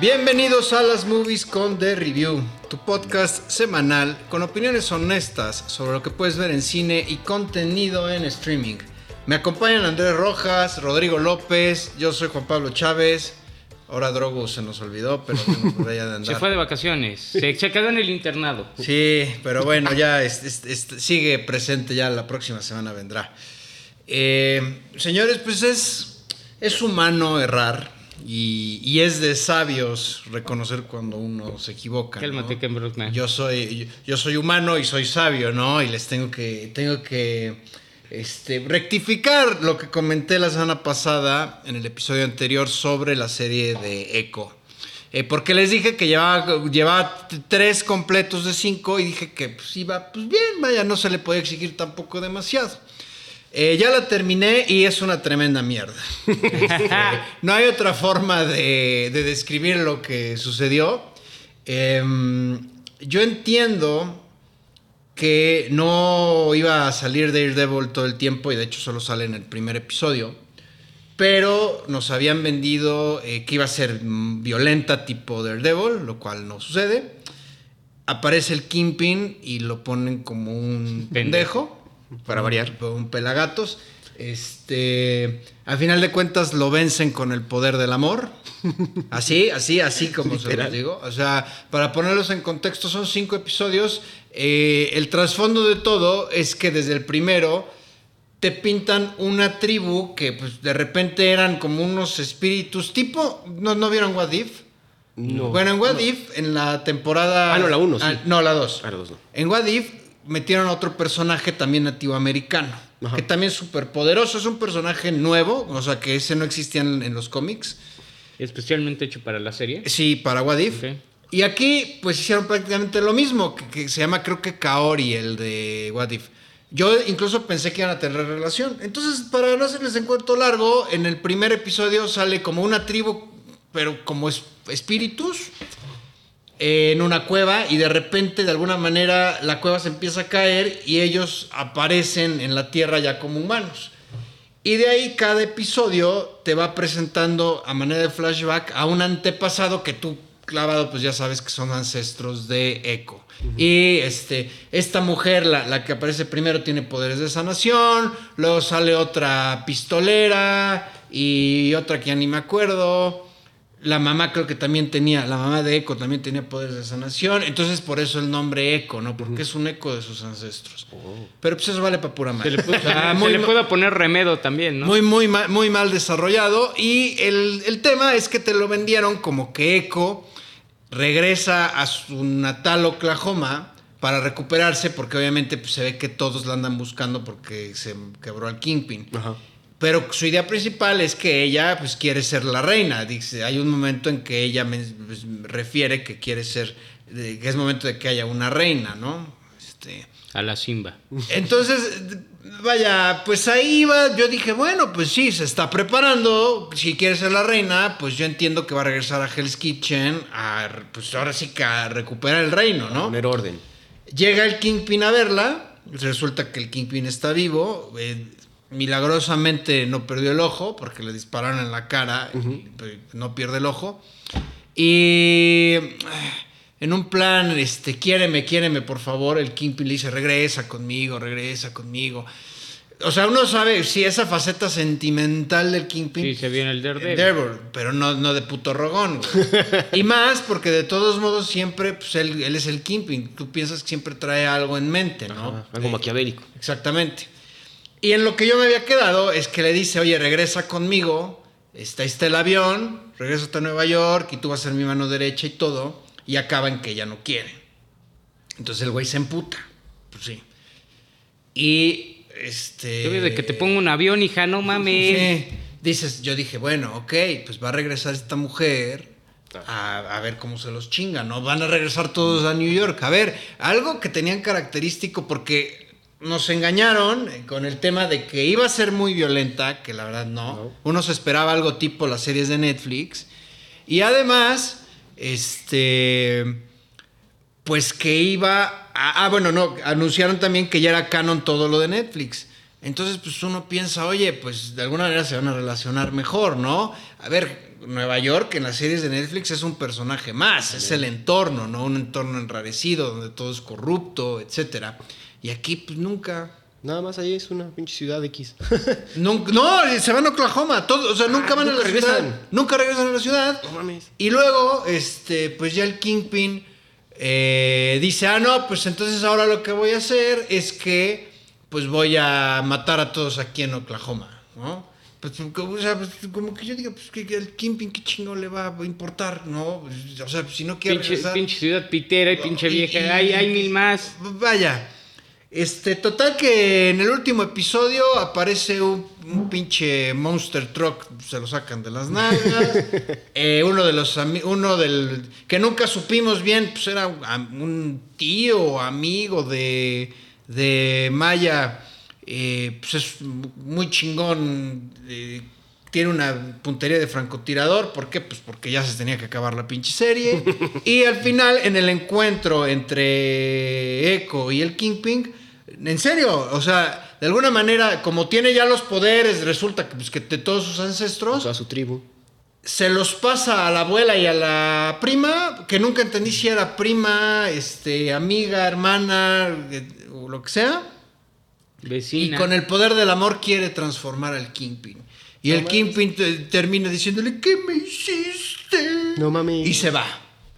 Bienvenidos a las Movies con The Review, tu podcast semanal con opiniones honestas sobre lo que puedes ver en cine y contenido en streaming. Me acompañan Andrés Rojas, Rodrigo López, yo soy Juan Pablo Chávez. Ahora Drogo se nos olvidó, pero bueno, por allá de andar. Se fue de vacaciones. Se, se quedó en el internado. Sí, pero bueno, ya es- es- es- sigue presente, ya la próxima semana vendrá. Eh, señores, pues es, es humano errar y, y es de sabios reconocer cuando uno se equivoca. Yo soy, yo, yo soy humano y soy sabio, ¿no? Y les tengo que, tengo que este, rectificar lo que comenté la semana pasada en el episodio anterior sobre la serie de Echo. Eh, porque les dije que llevaba, llevaba tres completos de cinco y dije que pues, iba pues bien, vaya, no se le podía exigir tampoco demasiado. Eh, ya la terminé y es una tremenda mierda. No hay otra forma de, de describir lo que sucedió. Em, yo entiendo que no iba a salir Daredevil todo el tiempo y de hecho solo sale en el primer episodio. Pero nos habían vendido eh, que iba a ser mm, violenta tipo Daredevil, lo cual no sucede. Aparece el Kingpin y lo ponen como un pendejo. Para variar. Un pelagatos. Este, al final de cuentas lo vencen con el poder del amor. Así, así, así como se los digo. O sea, para ponerlos en contexto, son cinco episodios. Eh, el trasfondo de todo es que desde el primero te pintan una tribu que pues de repente eran como unos espíritus tipo, ¿no, no vieron What If? No. Bueno, en What If, en la temporada... Ah, no, la uno, sí. no, la 2. Ah, la dos no. En What If metieron a otro personaje también nativo americano, Ajá. que también es súper poderoso, es un personaje nuevo, o sea que ese no existía en, en los cómics. Especialmente hecho para la serie. Sí, para What If. Ok. Y aquí pues hicieron prácticamente lo mismo, que, que se llama creo que Kaori, el de What If. Yo incluso pensé que iban a tener relación. Entonces, para no hacerles en cuento largo, en el primer episodio sale como una tribu, pero como es- espíritus, en una cueva y de repente, de alguna manera, la cueva se empieza a caer y ellos aparecen en la tierra ya como humanos. Y de ahí cada episodio te va presentando a manera de flashback a un antepasado que tú clavado pues ya sabes que son ancestros de Echo. Y este, esta mujer, la, la que aparece primero, tiene poderes de sanación, luego sale otra pistolera y otra que ya ni me acuerdo. La mamá creo que también tenía, la mamá de Echo también tenía poderes de sanación, entonces por eso el nombre Echo, ¿no? Porque es un eco de sus ancestros. Pero pues eso vale para pura Se madre. le, puede, se le puede poner remedo también, ¿no? muy, muy, ma- muy mal desarrollado. Y el, el tema es que te lo vendieron como que Echo regresa a su natal Oklahoma para recuperarse, porque obviamente pues, se ve que todos la andan buscando porque se quebró al Kingpin. Ajá. Pero su idea principal es que ella pues quiere ser la reina. Dice, hay un momento en que ella me, pues, refiere que quiere ser, que es momento de que haya una reina, ¿no? Este, A la Simba. entonces, vaya, pues ahí iba, yo dije, bueno, pues sí, se está preparando, si quiere ser la reina, pues yo entiendo que va a regresar a Hell's Kitchen, a, pues ahora sí que a recuperar el reino, ¿no? Poner orden. Llega el Kingpin a verla, resulta que el Kingpin está vivo, eh, milagrosamente no perdió el ojo, porque le dispararon en la cara, y, no pierde el ojo, y... En un plan, este, quiéreme, quiéreme, por favor, el Kingpin le dice, regresa conmigo, regresa conmigo. O sea, uno sabe si esa faceta sentimental del Kingpin. Sí, se viene el Daredevil. Daredevil, pero no, no de puto rogón. güey. y más porque de todos modos siempre, pues él, él es el Kingpin. Tú piensas que siempre trae algo en mente, ¿no? Ajá, algo Eh, maquiavélico. Exactamente. Y en lo que yo me había quedado es que le dice, oye, regresa conmigo, está, está el avión, regresa a Nueva York y tú vas a ser mi mano derecha y todo, y acaba en que ella no quiere. Entonces el güey se emputa, pues sí. Y este... Yo de que te pongo un avión, hija, no mames. Sí. Dices, yo dije, bueno, ok, pues va a regresar esta mujer a, a ver cómo se los chinga, ¿no? Van a regresar todos a New York. A ver, algo que tenían característico porque nos engañaron con el tema de que iba a ser muy violenta, que la verdad no. No. Uno se esperaba algo tipo las series de Netflix. Y además, este pues que iba a, ah bueno no anunciaron también que ya era canon todo lo de Netflix entonces pues uno piensa oye pues de alguna manera se van a relacionar mejor no a ver Nueva York en las series de Netflix es un personaje más, es el entorno, ¿no? Un entorno enrarecido donde todo es corrupto, etcétera. Y aquí pues nunca Nada más ahí es una pinche ciudad X. Nunca- no, se van a Oklahoma, todo, o sea, nunca Ah, van a nunca la regresan. ciudad. Nunca regresan a la ciudad. No mames. Y luego, este, pues ya el Kingpin eh, dice, ah, no, pues entonces ahora lo que voy a hacer es que, pues voy a matar a todos aquí en Oklahoma, ¿no? Pues, como, o sea, pues, como que yo digo, pues que el Kingpin, ¿qué chingo le va a importar, no? O sea, si no quiere Pinche, regresar... pinche ciudad pitera y pinche vieja. y- hay, hay mil más. Vaya. Este, total que en el último episodio aparece un, un pinche monster truck, se lo sacan de las nalgas. Eh, uno de los ami- uno del que nunca supimos bien, pues era un, tío o amigo de, de Maya. Eh, pues es muy chingón. eh, tiene una puntería de francotirador. ¿Por qué? Pues porque ya se tenía que acabar la pinche serie. y al final, en el encuentro entre Echo y el Kingpin, en serio, o sea, de alguna manera, como tiene ya los poderes, resulta que, pues, que de todos sus ancestros, Toda su tribu. se los pasa a la abuela y a la prima, que nunca entendí si era prima, este, amiga, hermana, eh, o lo que sea. Y con el poder del amor quiere transformar al Kingpin. Y el Kingpin te- termina diciéndole, ¿qué me hiciste? No mames. Y se va.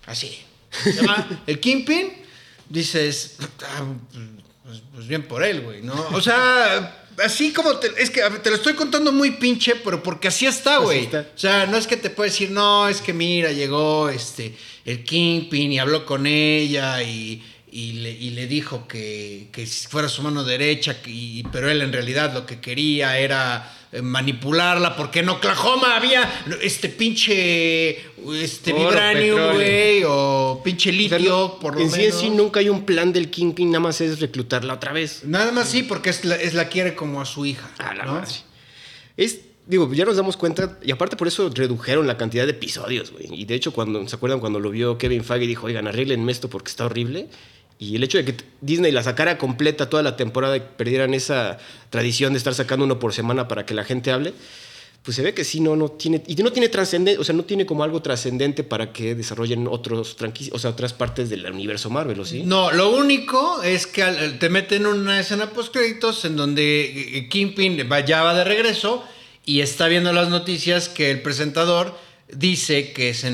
Así. Se va. el Kingpin, dices, "Ah, pues, pues bien por él, güey, ¿no? O sea, así como te, es que te lo estoy contando muy pinche, pero porque así está, Así güey. está. O sea, no es que te pueda decir, no, es que mira, llegó este el Kingpin y habló con ella y, y le, y le dijo que, que fuera su mano derecha, que- y, pero él en realidad lo que quería era eh, manipularla porque en Oklahoma había este pinche este Oro, vibranium, güey, o pinche O sea, litio, no- por lo en sí en menos. sí nunca hay un plan del Kingpin, nada más es reclutarla otra vez. Nada más sí, porque es la, es la quiere como a su hija. A la ¿no? madre. Es, digo, ya nos damos cuenta, y aparte por eso redujeron la cantidad de episodios, güey. Y de hecho, cuando, ¿se acuerdan cuando lo vio Kevin Feige y dijo, oigan, arreglenme esto porque está horrible? Y el hecho de que Disney la sacara completa toda la temporada y perdieran esa tradición de estar sacando uno por semana para que la gente hable, pues se ve que sí, no, no tiene, y no tiene trascendente, o sea, no tiene como algo trascendente para que desarrollen otros o sea, otras partes del universo Marvel, ¿o sí? No, lo único es que te meten una escena post créditos en donde eh, Kingpin va, ya va de regreso y está viendo las noticias que el presentador dice que, se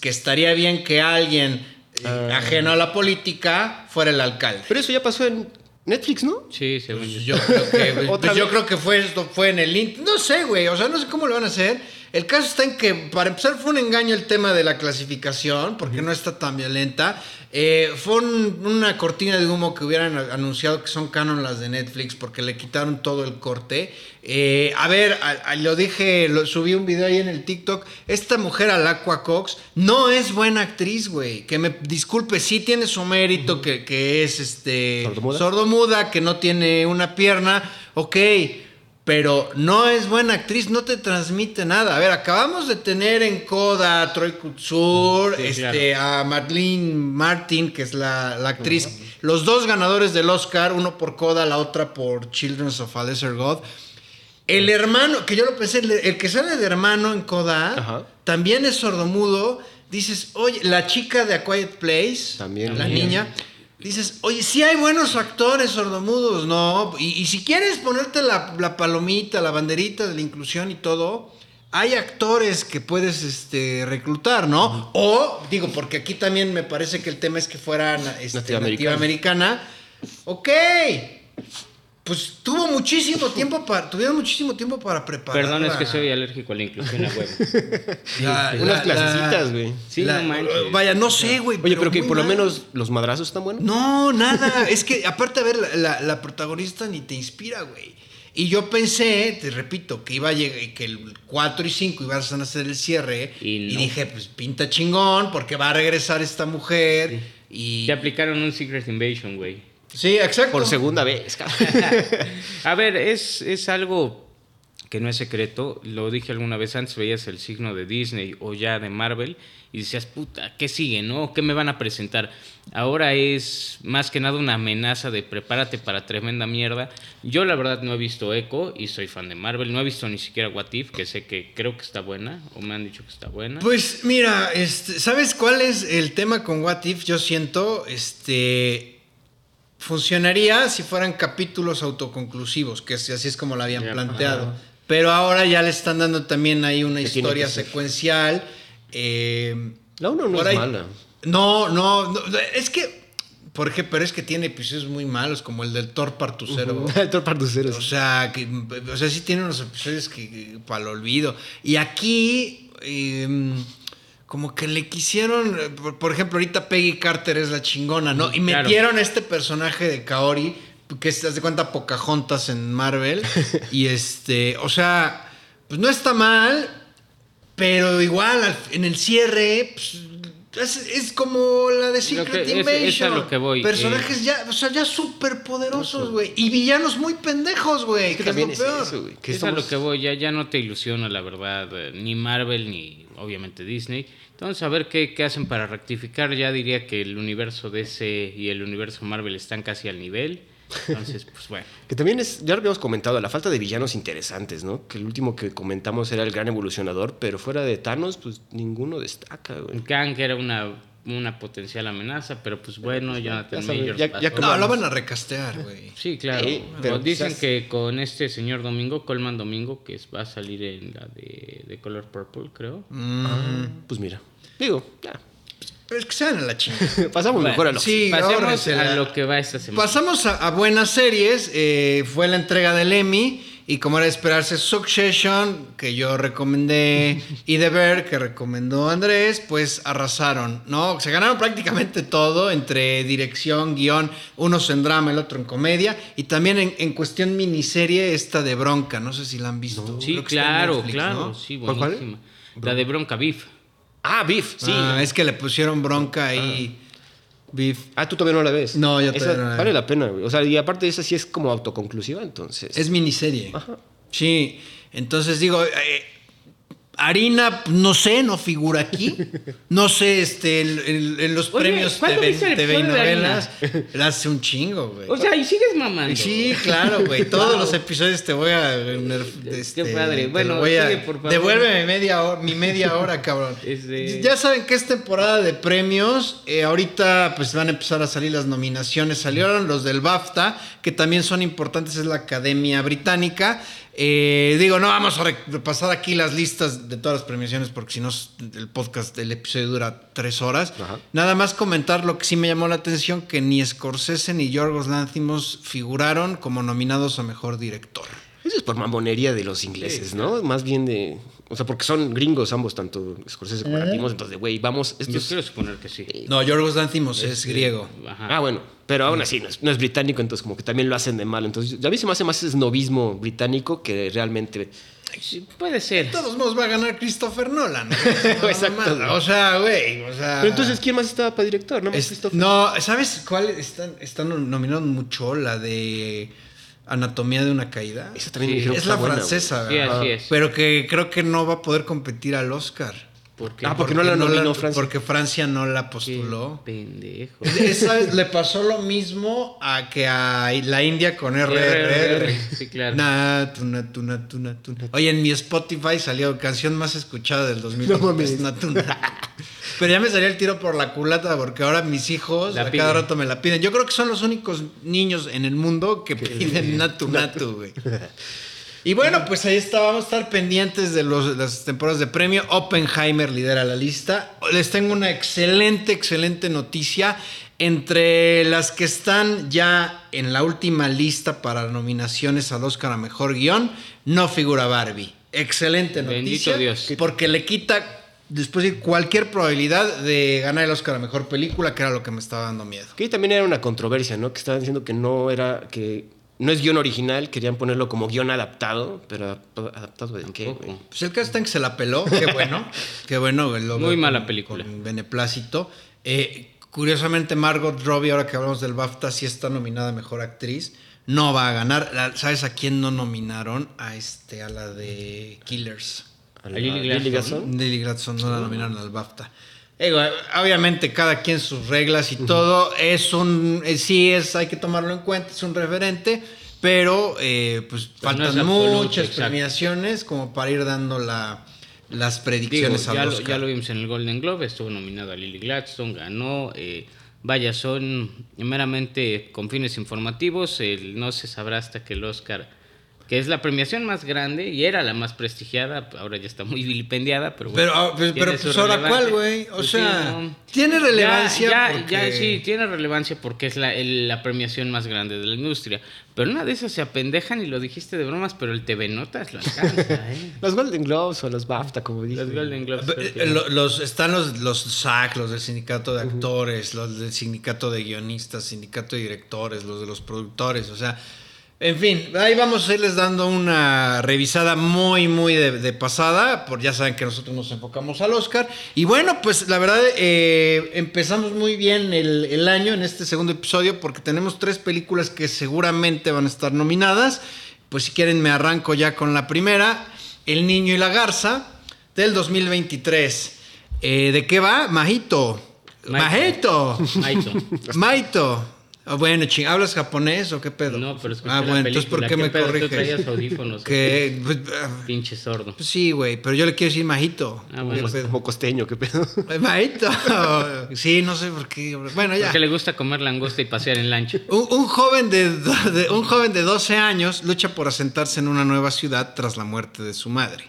que estaría bien que alguien eh, ajeno a la política fuera el alcalde. Pero eso ya pasó en Netflix, ¿no? Sí, según yo. Yo creo que, pues, yo creo que fue esto, fue en el No sé, güey. O sea, no sé cómo lo van a hacer. El caso está en que, para empezar, fue un engaño el tema de la clasificación, porque no está tan violenta. Eh, fue un- una cortina de humo que hubieran anunciado que son canon las de Netflix, porque le quitaron todo el corte. Eh, a ver, a- a- lo dije, lo, subí un video ahí en el TikTok. Esta mujer, Alacua Cox, no es buena actriz, güey. Que me disculpe, sí tiene su mérito, que, que es este ¿Sordomuda? sordomuda, que no tiene una pierna, ok, pero no es buena actriz, no te transmite nada. A ver, acabamos de tener en Coda a Troy Kutsur, Sí, este, a Madeleine Martin, que es la, la actriz, los dos ganadores del Oscar, uno por Coda, la otra por Children of a Lesser God. El hermano, que yo lo pensé, el, el que sale de hermano en Coda, también es sordomudo. Dices, oye, la chica de A Quiet Place, También. la niña, dices, oye, sí hay buenos actores sordomudos, ¿no? Y, y si quieres ponerte la, la palomita, la banderita de la inclusión y todo, hay actores que puedes este, reclutar, ¿no? O, digo, porque aquí también me parece que el tema es que fuera este, Nativa nativa americana. Ok. Pues tuvo muchísimo tiempo para, tuvieron muchísimo tiempo para preparar. Perdón, es que soy alérgico a la inclusión a huevo. La- Unas la- clasecitas, la- güey. Sí, la- no manches. Vaya, no sé, güey. Oye, pero que por lo menos los madrazos están buenos. No, nada. es que, aparte, a ver, la, la- la protagonista ni te inspira, güey. Y yo pensé, te repito, que iba a llegar, que el 4 y 5 iban a hacer el cierre. Y no. dije, pues pinta chingón, porque va a regresar esta mujer. Y. Te aplicaron un Secret Invasion, güey. Sí, exacto. Por segunda vez, cabrón. A ver, es, es algo que no es secreto, lo dije alguna vez antes, veías el signo de Disney o ya de Marvel y decías, puta, ¿qué sigue, no? ¿Qué me van a presentar? Ahora es más que nada una amenaza de prepárate para tremenda mierda. Yo la verdad no he visto Echo y soy fan de Marvel, no he visto ni siquiera What If, que sé que creo que está buena, o me han dicho que está buena. Pues mira, este, ¿sabes cuál es el tema con What If? Yo siento, este, funcionaría si fueran capítulos autoconclusivos, que así es como lo habían planteado. Pero ahora ya le están dando también ahí una historia secuencial. eh, La uno no por es ahí- mala. No, no, no, es que, por ejemplo, pero es que tiene episodios muy malos, como el del Thor Partucero. El Thor Partucero, O sea, que, o sea, sí tiene unos episodios que, que para el olvido. Y aquí, eh, como que le quisieron, eh, por, por ejemplo, ahorita Peggy Carter es la chingona, ¿no? Y Claro. metieron a este personaje de Kaori, que se de cuenta Pocahontas en Marvel. y este, o sea, pues no está mal, pero igual al- en el cierre, pues, es, es como la de Secret que- es- es Invasion. a lo que voy, Personajes ya, o sea, ya súper poderosos, güey. Y villanos muy pendejos, güey. Es que que también lo peor. eso, que es a lo que voy, ya, ya no te ilusiona, la verdad, eh, ni Marvel ni obviamente Disney. Entonces, a ver qué, qué hacen para rectificar. Ya diría que el universo DC y el universo Marvel están casi al nivel. Entonces, pues bueno. Que también es, ya lo habíamos comentado, la falta de villanos interesantes, ¿no? Que el último que comentamos era el gran evolucionador, pero fuera de Thanos, pues ninguno destaca, güey. Kang era una, una potencial amenaza, pero pues bueno, Jonathan sabes, Majors ya- pasó. ya No, lo van a recastear, güey. Sí, claro. Pero dicen quizás- que con este señor Domingo, Colman Domingo, que va a salir en la de, de Color Purple, creo. Mm, Pues mira, digo, ya. pero es que se van a la chingada. Pasamos Bueno, mejor a lo sí. Pasemos ahórrensela. a lo que va esta semana. Pasamos a, a buenas series. eh, fue la entrega del Emmy. Y como era de esperarse, Succession, que yo recomendé, y The Bear, que recomendó Andrés, pues arrasaron, ¿no? Se ganaron prácticamente todo entre dirección, guion, unos en drama, el otro en comedia, y también en, en cuestión miniserie esta de Bronca, no sé si la han visto. Sí, claro, Netflix, claro, ¿no? sí, ¿Cuál, cuál? buenísima. La de Bronca Beef. Ah, Beef, sí. Ah, es que le pusieron Bronca ahí. Beef. Ah, tú todavía no la ves. No, yo Esa todavía no la Vale la pena, güey. O sea, y aparte esa sí es como autoconclusiva, entonces. Es miniserie. Ajá. Sí, entonces digo, eh, Harina, no sé, no figura aquí. No sé, este, en los Oye, premios ¿cuándo TV, TV y novelas, la hace un chingo, güey. O sea, y sigues mamando. Sí, claro, güey. Todos los episodios te voy a. este, padre. te Bueno, voy a- sigue, por favor. Devuélveme media hora, mi media hora, cabrón. Este- Ya saben que es temporada de premios. eh, ahorita, pues van a empezar a salir las nominaciones. Salieron los del BAFTA, que también son importantes, es la Academia Británica. Eh, digo, no vamos a re- repasar aquí las listas de todas las premiaciones porque si no el podcast, el episodio dura tres horas. Ajá. Nada más comentar lo que sí me llamó la atención, que ni Scorsese ni Yorgos Lanthimos figuraron como nominados a Mejor Director. Eso es por mamonería de los ingleses, ¿no? Más bien de. O sea, porque son gringos ambos, tanto Scorsese como Lanthimos, entonces, güey, vamos. Yo quiero suponer que sí. No, Yorgos Lanthimos es griego. Ajá. Ah, bueno, pero aún así no es, no es británico, entonces como que también lo hacen de mal. Entonces, a mí se me hace más esnovismo británico que realmente. Sí, puede ser. De todos modos va a ganar Christopher Nolan. Exacto. O sea, güey, o sea... Pero entonces, ¿quién más estaba para director? No, Es- no, ¿sabes cuál? Están, están nominados mucho la de Anatomía de una caída. Esa también Sí. Es la buena, francesa, Sí, así es. Pero que creo que no va a poder competir al Oscar. ¿Por qué? Ah, porque no la nominó Francia. Porque Francia no la Qué postuló. pendejo. Esa le pasó lo mismo a que a la India con RRR. Sí, claro. Natu, natu, natu, natu. Oye, en mi Spotify salió canción más escuchada del 2020. No mames. es Natu, natu. Pero ya me salía el tiro por la culata porque ahora mis hijos La a piden. cada rato me la piden. Yo creo que son los únicos niños en el mundo que piden Natu, Natu, güey. Y bueno, pues ahí está, vamos a estar pendientes de los- las temporadas de premio. Oppenheimer lidera la lista. Les tengo una excelente, excelente noticia. Entre las que están ya en la última lista para nominaciones al Oscar a Mejor Guión, no figura Barbie. Excelente Bendito noticia. Dios. Porque le quita, después de cualquier probabilidad de ganar el Oscar a Mejor Película, que era lo que me estaba dando miedo. Que también era una controversia, ¿no? Que estaban diciendo que no era. que no es guion original, querían ponerlo como guion adaptado, pero adaptado, ¿adaptado en qué? Güey? Pues el caso está en que se la peló, qué bueno, qué bueno. lo Muy mala con- película. Con beneplácito. Eh, Curiosamente, Margot Robbie, ahora que hablamos del BAFTA, sí está nominada a Mejor Actriz. No va a ganar. La- ¿Sabes a quién no nominaron? A este, a la de Killers. A A Lily. Gladstone. Lily Gladstone no la nominaron al BAFTA. Digo, obviamente cada quien sus reglas y todo. Es un, eh, sí es, hay que tomarlo en cuenta, es un referente, pero eh, pues Pero faltan absoluto, muchas exacto. premiaciones como para ir dando la, las Digo, predicciones ya, lo, Oscar. ya lo vimos en el Golden Globe, estuvo nominado a Lily Gladstone, ganó. eh, vaya, son meramente con fines informativos. el- no se sabrá hasta que el Oscar, que es la premiación más grande y era la más prestigiada, ahora ya está muy vilipendiada, pero bueno. Pero, ah, pues, pero, pues, ahora, relevancia. ¿cuál, güey? O Pues sí, sea, no. tiene relevancia Ya, ya, porque- ya, sí, tiene relevancia porque es la, el- la premiación más grande de la industria. Pero una de esas se apendejan y lo dijiste de bromas, pero el TV Notas lo alcanza, ¿eh? Los Golden Globes o los BAFTA, como dije. Los Golden Globes. que- Eh, lo- Los, están los, los SAC, los del sindicato de actores, los del sindicato de guionistas, sindicato de directores, los de los productores, o sea, en fin, ahí vamos a irles dando una revisada muy, muy de, de pasada, por ya saben que nosotros nos enfocamos al Oscar. Y bueno, pues la verdad, eh, empezamos muy bien el, el año en este segundo episodio, porque tenemos tres películas que seguramente van a estar nominadas. Pues si quieren me arranco ya con la primera, El Niño y la Garza del 2023. Eh, ¿De qué va? Majito. Majito. Maito. Ah, bueno, ching, ¿hablas japonés o qué pedo? No, pero escuché Ah, la bueno, entonces ¿por qué me pedo? Tú corriges? traías audífonos. Que, pues, ah, Pinche sordo. pues sí, güey, pero yo le quiero decir majito. Ah, bueno. ¿Qué pedo? Como costeño, qué pedo. Eh, Majito. Sí, no sé por qué. Bueno, ya. Porque le gusta comer langosta y pasear en lancha. Un, un joven de, do- de- un joven de 12 años lucha por asentarse en una nueva ciudad tras la muerte de su madre.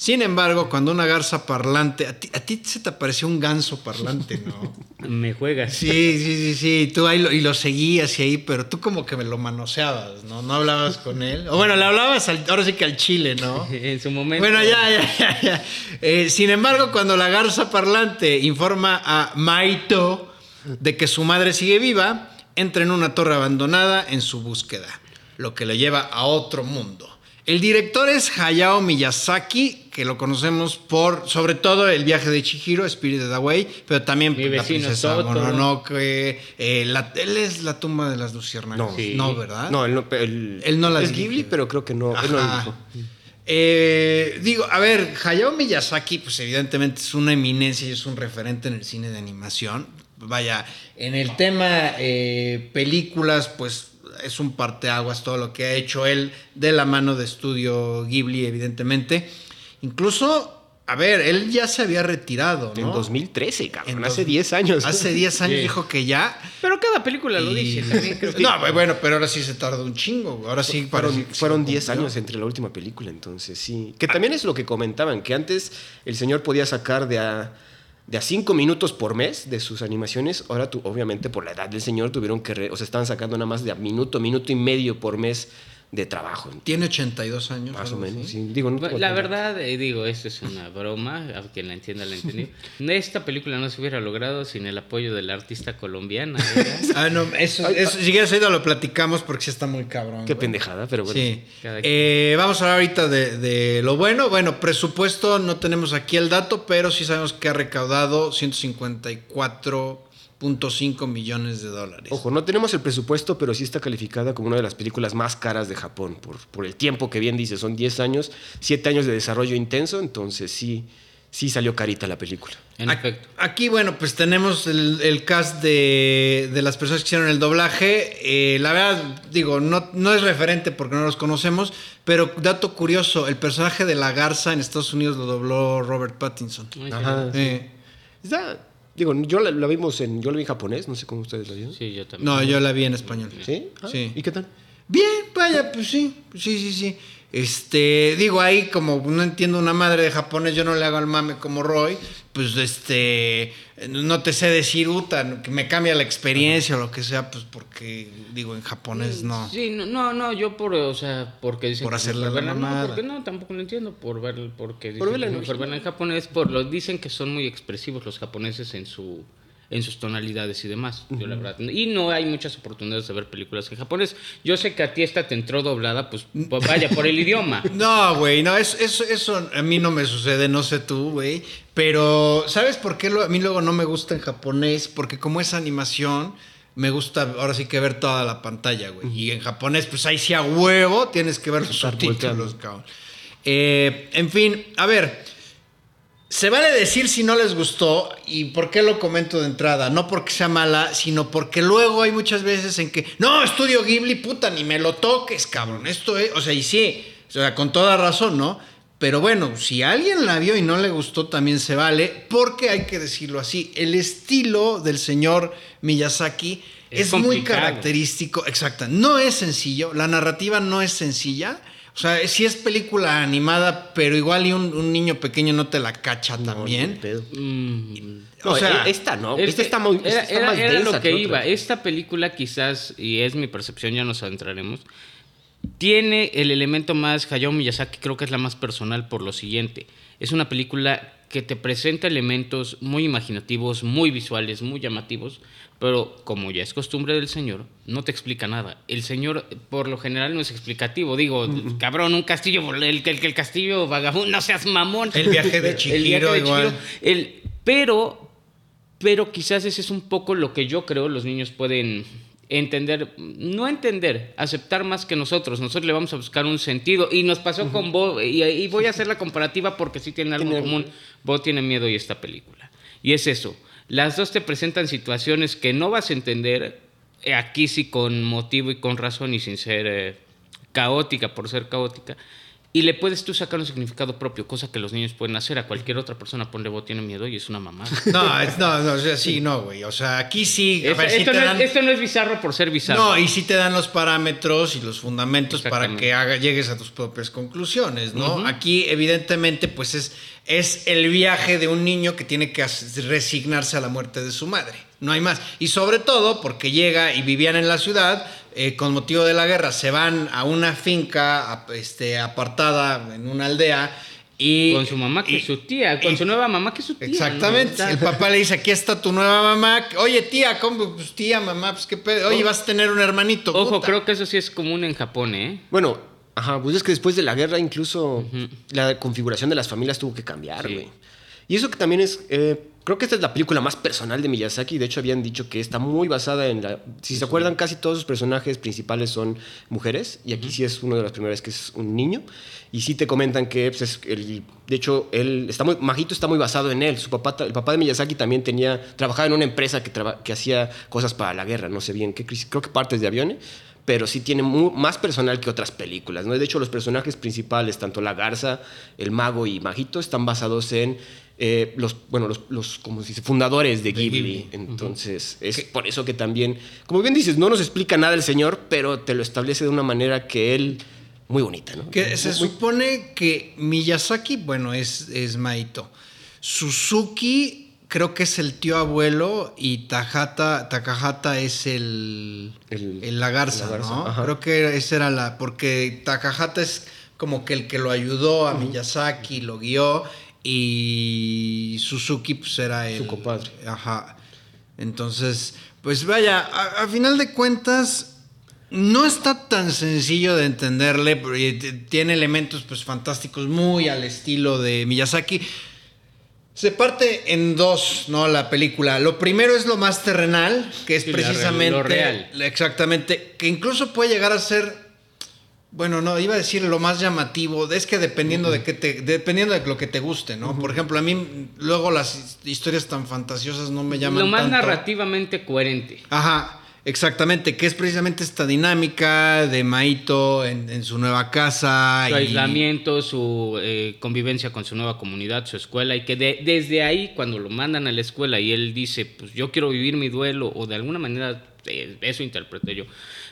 Sin embargo, cuando una garza parlante... A ti, a ti se te apareció un ganso parlante, ¿no? Me juegas. Sí, sí, sí, sí. Tú ahí lo, y lo seguías y ahí, pero tú como que me lo manoseabas, ¿no? No hablabas con él. O bueno, le hablabas al- ahora sí que al chile, ¿no? En su momento. Bueno, ya, ya, ya. ya. Eh, sin embargo, cuando la garza parlante informa a Maito de que su madre sigue viva, entra en una torre abandonada en su búsqueda, lo que le lleva a otro mundo. El director es Hayao Miyazaki, que lo conocemos por, sobre todo, el viaje de Chihiro, Spirited Away, pero también Mi la vecino princesa. Mononoke, eh, la- él es la tumba de las luciérnagas. No. Sí. no, ¿verdad? No, él no, el, Él no la Es. Ghibli, pero creo que no. él no dijo. Eh, digo, a ver, Hayao Miyazaki, pues evidentemente es una eminencia y es un referente en el cine de animación. Vaya, en el tema eh, películas, pues es un parteaguas todo lo que ha hecho él de la mano de estudio Ghibli, evidentemente. Incluso, a ver, él ya se había retirado, ¿no? En 2013, cabrón. En hace dos- 10 años. Hace 10 años dijo que ya. Pero cada película lo y- dice también. Creo que... No, bueno, pero ahora sí se tardó un chingo. Ahora sí Fueron, fueron lo 10 cumplió. años entre la última película, entonces sí. Que también es lo que comentaban, que antes el señor podía sacar de a, de a 5 minutos por mes de sus animaciones. Ahora, tú, obviamente, por la edad del señor, tuvieron que. re- o sea, estaban sacando nada más de a minuto, minuto y medio por mes de trabajo. Tiene 82 años. Más o menos. sí. Digo, no La verdad, eh, digo, esto es una broma, a quien la entienda la entendió. Esta película no se hubiera logrado sin el apoyo de la artista colombiana. ¿verdad? Ah, no, eso, eso si quieres ahorita lo platicamos porque sí está muy cabrón. Qué güey. pendejada, pero bueno. Sí. Eh, vamos a hablar ahorita de, de lo bueno. Bueno, presupuesto, no tenemos aquí el dato, pero sí sabemos que ha recaudado 154.5 millones de dólares. Ojo, no tenemos el presupuesto, pero sí está calificada como una de las películas más caras de Japón, por, por el tiempo que bien dice, son 10 años, 7 años de desarrollo intenso, entonces sí, sí salió carita la película. En efecto. Aquí, bueno, pues tenemos el, el cast de, de las personas que hicieron el doblaje. Eh, la verdad, digo, no, no es referente porque no los conocemos, pero dato curioso, el personaje de la garza en Estados Unidos lo dobló Robert Pattinson. Sí. Ajá. Eh, Está- digo, yo la, la vimos en, yo la vi en japonés, no sé cómo ustedes la vieron. Sí, yo también. no, yo la vi en español. ¿Sí? Ah, Sí. ¿Y qué tal? Bien, vaya, pues sí, sí, sí, sí. Este, digo, ahí como no entiendo una madre de japonés, yo no le hago al mame como Roy, pues este, no te sé decir Uta, que me cambia la experiencia o lo que sea, pues porque, digo, en japonés no. Sí, no, no, no, yo por, o sea, porque dicen Por mejor la. No, porque no, tampoco lo entiendo, por ver, porque dicen Por verla en japonés, por lo dicen que son muy expresivos los japoneses en su en sus tonalidades y demás. Yo la verdad. Y no hay muchas oportunidades de ver películas en japonés. Yo sé que a ti esta te entró doblada, pues, pues vaya por el idioma. No, güey, no, eso, eso, eso a mí no me sucede, no sé tú, güey. Pero, ¿sabes por qué lo- a mí luego no me gusta en japonés? Porque como es animación, me gusta ahora sí que ver toda la pantalla, güey. Y en japonés, pues ahí sí a huevo tienes que ver los subtítulos, cabrón. Eh, en fin, a ver. Se vale decir si no les gustó y por qué lo comento de entrada. No porque sea mala, sino porque luego hay muchas veces en que, no, estudio Ghibli, puta, ni me lo toques, cabrón. Esto es, o sea, y sí, o sea, con toda razón, ¿no? Pero bueno, si alguien la vio y no le gustó, también se vale, porque hay que decirlo así. El estilo del señor Miyazaki Es es, muy característico, exacto. No es sencillo, la narrativa no es sencilla. O sea, sí es película animada, pero igual y un, un niño pequeño no te la cacha No, también. Mm. No, O sea, e- esta no. Es esta que está muy era, está era- más era densa lo que iba. otras. Esta película quizás, y es mi percepción, ya nos adentraremos, tiene el elemento más Hayao Miyazaki, creo que es la más personal por lo siguiente. Es una película que te presenta elementos muy imaginativos, muy visuales, muy llamativos, pero como ya es costumbre del señor, no te explica nada. El señor, por lo general, no es explicativo. Digo, cabrón, un castillo, el, el, el castillo vagabundo, no seas mamón. El viaje de El Chihiro viaje de igual. Chihiro. El- pero, pero quizás ese es un poco lo que yo creo los niños pueden entender, no entender, aceptar más que nosotros. Nosotros le vamos a buscar un sentido. Y nos pasó con Bo, y, y voy a hacer la comparativa porque sí tienen algo en común. Bo tiene miedo y esta película. Y es eso. Las dos te presentan situaciones que no vas a entender, eh, aquí sí con motivo y con razón y sin ser eh, caótica por ser caótica. Y le puedes tú sacar un significado propio, cosa que los niños pueden hacer. A cualquier otra persona ponle Bo tiene miedo y es una mamada. No, es- no, no, o sea, sí, no, güey. O sea, aquí sí. a Esto, ver, sí esto te no dan- es, esto no es bizarro por ser bizarro. No, y sí te dan los parámetros y los fundamentos para que haga, llegues a tus propias conclusiones, ¿no? Aquí, evidentemente, pues es, es el viaje de un niño que tiene que resignarse a la muerte de su madre. No hay más. Y sobre todo porque llega y vivían en la ciudad, eh, con motivo de la guerra, se van a una finca a- este, apartada en una aldea. Y, con su mamá que y- es su tía, con y- su nueva mamá que es su tía. Exactamente. ¿no? El papá le dice, aquí está tu nueva mamá. Oye, tía, ¿cómo? Pues tía, mamá, pues qué pedo. Oye, vas a tener un hermanito. Ojo, puta. creo que eso sí es común en Japón, ¿eh? Bueno, ajá, pues es que después de la guerra incluso la configuración de las familias tuvo que cambiar, Sí. güey. Y eso que también es, eh, creo que esta es la película más personal de Miyazaki. De hecho, habían dicho que está muy basada en la... Si se acuerdan, casi todos sus personajes principales son mujeres. Y aquí sí es una de las primeras que es un niño. Y sí te comentan que, pues, es el- de hecho, él está muy, Majito está muy basado en él. Su papá, el papá de Miyazaki también tenía, trabajaba en una empresa que, traba- que hacía cosas para la guerra. No sé bien qué, crisis- creo que partes de aviones pero sí tiene mu- más personal que otras películas. ¿no? De hecho, los personajes principales, tanto la garza, el mago y Majito, están basados en eh, los, bueno, los, los como se dice, fundadores de Ghibli. Ghibli. Entonces, es por eso que también, como bien dices, no nos explica nada el señor, pero te lo establece de una manera que él, muy bonita, ¿no? Que se Muy- supone que Miyazaki, bueno, es, es Maito. Suzuki creo que es el tío abuelo y Takahata, Takahata es el, El- el la garza, la garza, ¿no? ajá. Creo que esa era la... Porque Takahata es como que el que lo ayudó a Miyazaki, lo guió y Suzuki pues era el... Su compadre. Ajá. Entonces, pues vaya, a, a final de cuentas, no está tan sencillo de entenderle, tiene elementos pues fantásticos muy al estilo de Miyazaki. Se parte en dos, ¿no? La película. Lo primero es lo más terrenal, que es precisamente. lo real. Exactamente. Que incluso puede llegar a ser. Bueno, no, iba a decir lo más llamativo. Es que dependiendo de qué te. Dependiendo de lo que te guste, ¿no? Por ejemplo, a mí luego las his- historias tan fantasiosas no me llaman. Lo más tanto. narrativamente coherente. Ajá, exactamente, que es precisamente esta dinámica de Maito en, en su nueva casa. Su y- aislamiento, su eh, convivencia con su nueva comunidad, su escuela, y que de- desde ahí, cuando lo mandan a la escuela y él dice, pues yo quiero vivir mi duelo, o de alguna manera, eh, eso interpreté yo,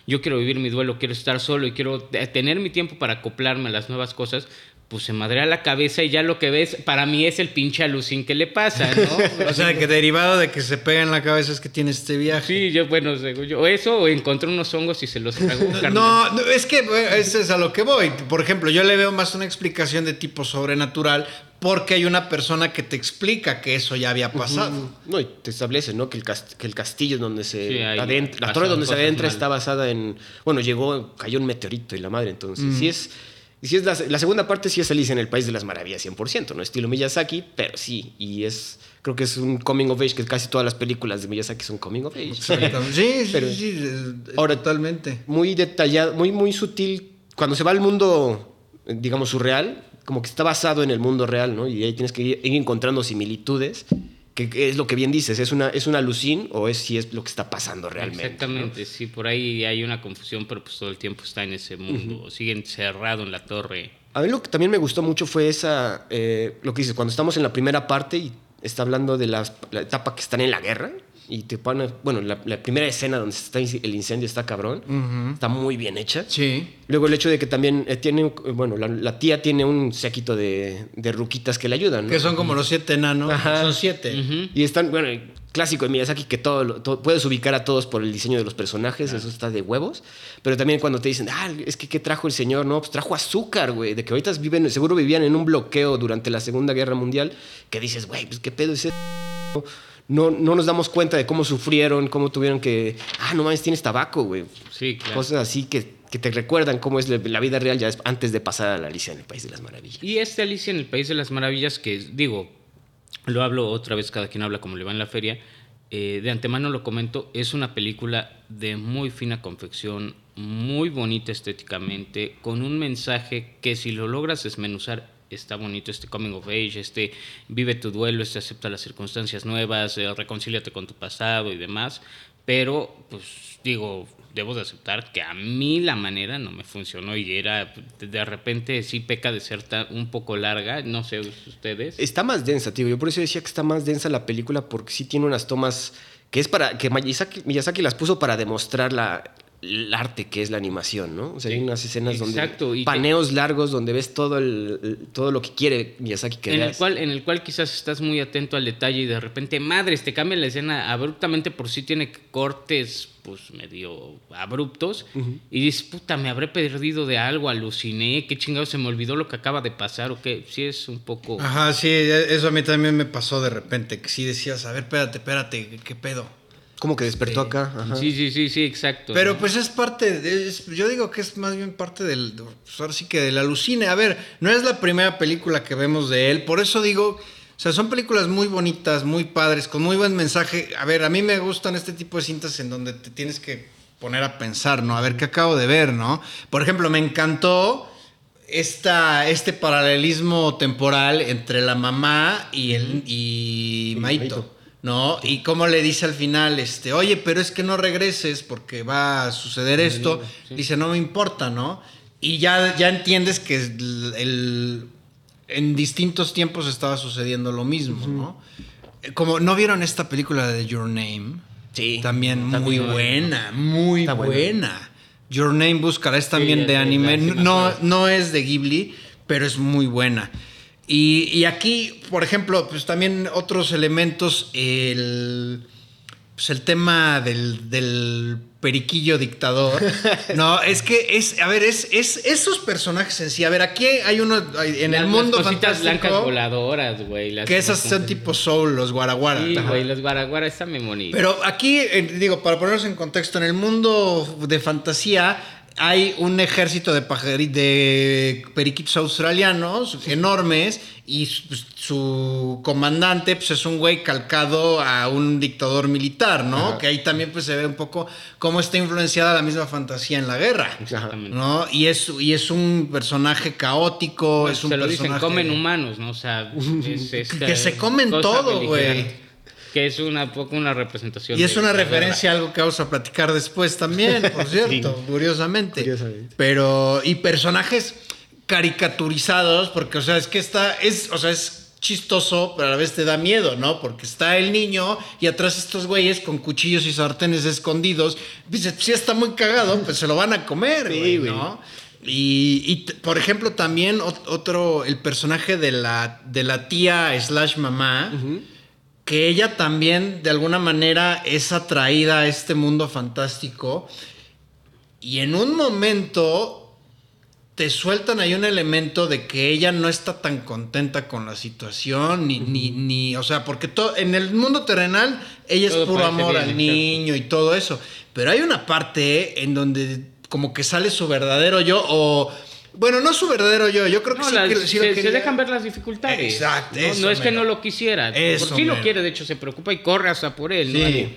yo quiero vivir mi duelo, quiero estar solo y quiero te- tener mi tiempo para acoplarme a las nuevas cosas, pues se madrea la cabeza y ya lo que ves, para mí es el pinche alucín que le pasa, ¿no? O sea, que derivado de que se pega en la cabeza es que tiene este viaje. Sí, yo, bueno, yo, o eso, o encontró unos hongos y se los tragó. No, no, es que bueno, eso es a lo que voy. Por ejemplo, yo le veo más una explicación de tipo sobrenatural porque hay una persona que te explica que eso ya había pasado. No, y te establece, ¿no? Que el, cast- que el castillo donde se Sí, adentra, la torre donde se adentra mal. está basada en, bueno, llegó, cayó un meteorito y la madre, entonces, sí es, y sí es la, la segunda parte sí es Alicia en el País de las Maravillas 100%, no estilo Miyazaki, pero sí, y es, creo que es un coming of age, que casi todas las películas de Miyazaki son coming of age. Exactamente. Sí, sí, Pero- sí, Ahora- totalmente. muy detallado, muy, muy sutil. Cuando se va al mundo, digamos, surreal, como que está basado en el mundo real, ¿no? Y ahí tienes que ir, ir encontrando similitudes, que, es lo que bien dices, ¿es una, es una alucin o es si es lo que está pasando realmente? ¿no? Exactamente, sí, por ahí hay una confusión, pero pues todo el tiempo está en ese mundo, sigue encerrado en la torre. A mí lo que también me gustó mucho fue esa, eh, lo que dices, cuando estamos en la primera parte y está hablando de la etapa que están en la guerra y te pone, bueno, la, la primera escena donde está el incendio está cabrón, está muy bien hecha. Sí. Luego el hecho de que también eh, tiene, bueno, la, la tía tiene un séquito de, de ruquitas que le ayudan, ¿no? Que son como los siete enanos. Ajá. Son siete. Ujú. Y están, bueno, clásico de Miyazaki que todo, lo- todo- puedes ubicar a todos por el diseño de los personajes, eso está de huevos. Pero también cuando te dicen, ah, es que ¿qué trajo el señor? No, pues trajo azúcar, güey. De que ahorita viven, seguro vivían en un bloqueo durante la Segunda Guerra Mundial, que dices, güey, pues qué pedo es eso? No, no nos damos cuenta de cómo sufrieron, cómo tuvieron que, ah, no mames, tienes tabaco, güey. Sí, claro. Cosas así que, que te recuerdan cómo es la, vida real ya es- antes de pasar a la Alicia en el País de las Maravillas. Y este Alicia en el País de las Maravillas, que digo, lo hablo otra vez, cada quien habla como le va en la feria, eh, de antemano lo comento, es una película de muy fina confección, muy bonita estéticamente, con un mensaje que si lo logras desmenuzar, está bonito, este coming of age, este vive tu duelo, este acepta las circunstancias nuevas, eh, reconcíliate con tu pasado y demás, pero pues digo, debo de aceptar que a mí la manera no me funcionó y era, de repente sí peca de ser tan- un poco larga, no sé ustedes. Está más densa, tío. Yo por eso decía que está más densa la película porque sí tiene unas tomas que es para que Miyazaki, Miyazaki las puso para demostrar la el arte que es la animación, ¿no? O sea, hay unas escenas exacto, y donde que- paneos largos donde ves todo el, el- todo lo que quiere Miyazaki que en el, cual, en el cual quizás estás muy atento al detalle y de repente, madres, te cambia la escena abruptamente por sí tiene cortes pues medio abruptos y dices, puta, me habré perdido de algo, aluciné, qué chingado se me olvidó lo que acaba de pasar o qué, sí es un poco... Ajá, sí, eso a mí también me pasó de repente, que sí decías, a ver, espérate, espérate, ¿qué, qué pedo? Como que despertó acá. Ajá. Sí, sí, sí, sí, exacto. Pero ¿no? pues es parte, de- es- yo digo que es más bien parte del, pues ahora sí que del alucine. A ver, no es la primera película que vemos de él, por eso digo, o sea, son películas muy bonitas, muy padres, con muy buen mensaje. A ver, a mí me gustan este tipo de cintas en donde te tienes que poner a pensar, ¿no? A ver qué acabo de ver, ¿no? Por ejemplo, me encantó esta, este paralelismo temporal entre la mamá y, el, y Maito. ¿No? Y cómo le dice al final, este, oye, pero es que no regreses porque va a suceder esto. Dice, no me importa, ¿no? Y ya, ya entiendes que el, el- en distintos tiempos estaba sucediendo lo mismo, ¿no? Eh, Como, ¿no vieron esta película de Your Name? Sí. También muy buena, muy buena. buena. Your Name, búscala, es también de anime. No, no es de Ghibli, pero es muy buena. Y, y aquí, por ejemplo, pues también otros elementos, el, pues el tema del, del periquillo dictador. No, es que es, a ver, es, es esos personajes en sí. A ver, aquí hay uno en Las- el mundo las cositas blancas voladoras, güey. las- que esas son tipo soul, los guaraguara. Sí, güey, los guaraguara están muy bonitos. Pero aquí, eh, digo, para ponernos en contexto, en el mundo de fantasía hay un ejército de, pajari- de periquitos australianos enormes y su, pues, su comandante pues, es un güey calcado a un dictador militar, ¿no? Ajá. Que ahí también pues, se ve un poco cómo está influenciada la misma fantasía en la guerra. Exactamente. ¿no? Y es, y es un personaje caótico, Pues es un se lo dicen, personaje... comen humanos, ¿no? O sea, es esta Que se comen todo, güey. Que es una poco una representación. Y es de una referencia a algo que vamos a platicar después también, por cierto, curiosamente. Curiosamente. Pero, y personajes caricaturizados, porque, o sea, es que está, es, o sea, es chistoso, pero a la vez te da miedo, ¿no? Porque está el niño y atrás estos güeyes con cuchillos y sartenes escondidos. Dices, si está muy cagado, pues se lo van a comer, Sí, güey, güey. ¿no? Y, por ejemplo, también ot- otro, el personaje de la, de la tía slash mamá, que ella también de alguna manera es atraída a este mundo fantástico. Y en un momento te sueltan ahí un elemento de que ella no está tan contenta con la situación, ni, ni, ni o sea, porque todo, en el mundo terrenal ella es puro amor bien, al niño y todo eso. Pero hay una parte en donde como que sale su verdadero yo, o bueno, no su verdadero yo, yo creo que No, sí, las- que- sí lo se, dejan ver las dificultades. Exacto, No, es que no lo quisiera. Eso, por sí lo quiere, de hecho, se preocupa y corre hasta por él. ¿no? Sí.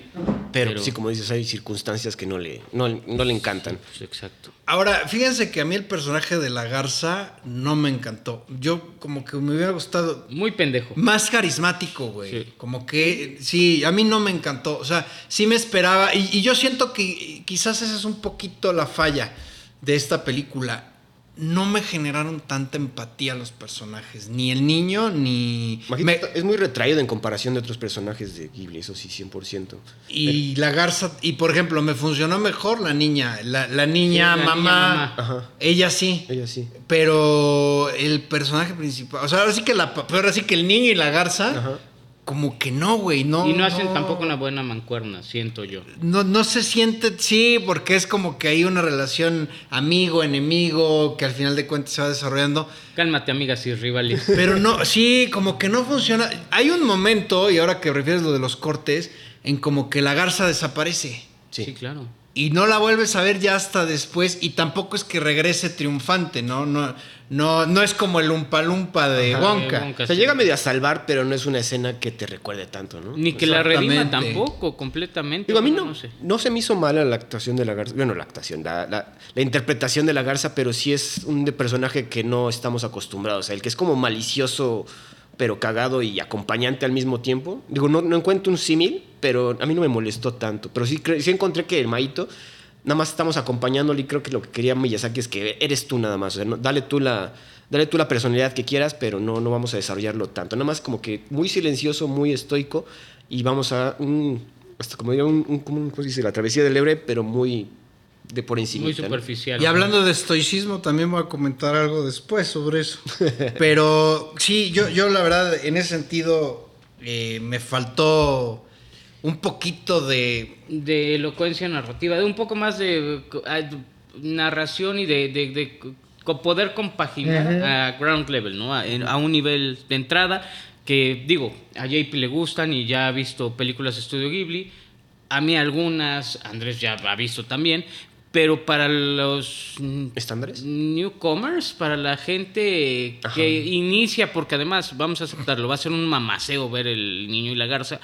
Pero, Pero- sí, como dices, hay circunstancias que no le, no, no le encantan. Pues, exacto. Ahora, fíjense que a mí el personaje de la garza no me encantó. Yo como que me hubiera gustado Muy pendejo. más carismático, güey. Sí. Como que, sí, a mí no me encantó. O sea, sí me esperaba. Y, y yo siento que quizás esa es un poquito la falla de esta película. No me generaron tanta empatía los personajes. Ni el niño, ni... Me- es muy retraído en comparación de otros personajes de Ghibli, eso sí, 100%. y la garza... Y por ejemplo, me funcionó mejor la niña. La, la niña, Sí, la mamá, niña, mamá. Ajá. Ella sí. Ella sí. Pero el personaje principal, o sea, ahora sí que la, pero ahora sí que el niño y la garza, Ajá. Como que no, güey, no. y no hacen tampoco una buena mancuerna, siento yo. No, no se siente, sí, porque es como que hay una relación amigo, enemigo, que al final de cuentas se va desarrollando. Cálmate, amigas y rivales. Pero no, sí, como que no funciona. Hay un momento, y ahora que refieres lo de los cortes, en como que la garza desaparece. sí. Sí. claro. Y no la vuelves a ver ya hasta después. Y tampoco es que regrese triunfante, ¿no? No, no, no es como el Umpa Lumpa de Ajá, Wonka. de Wonka. O sea, llega medio a salvar, pero no es una escena que te recuerde tanto, ¿no? Ni que la redima tampoco, completamente. Digo, a mí no, sé. no se me hizo mala la actuación de la garza. Bueno, la actuación, la, la- la interpretación de la garza, pero sí es un de personaje que no estamos acostumbrados. El que es como malicioso, pero cagado y acompañante al mismo tiempo. Digo, no, no encuentro un símil, pero a mí no me molestó tanto. Pero sí, sí encontré que el Maito, nada más estamos acompañándole y creo que lo que quería Miyazaki es que eres tú nada más. O sea, no- dale tú la. Dale tú la personalidad que quieras, pero no, no vamos a desarrollarlo tanto. Nada más como que muy silencioso, muy estoico y vamos a un, hasta como diría, un, un- ¿cómo se dice? La travesía del Ebre, pero muy de por encima. Muy superficial. Y hablando de estoicismo, también voy a comentar algo después sobre eso. Pero sí, yo, yo la verdad, en ese sentido, eh, me faltó un poquito de... de elocuencia narrativa, de un poco más de ah, narración y de, de- de poder compaginar a ground level, ¿no? A, a un nivel de entrada que, digo, a JP le gustan y ya ha visto películas de Estudio Ghibli, a mí algunas, Andrés ya ha visto también, pero para los ¿Estándares? newcomers, para la gente Ajá. que inicia, porque además, vamos a aceptarlo, va a ser un mamaceo ver el niño y la garza,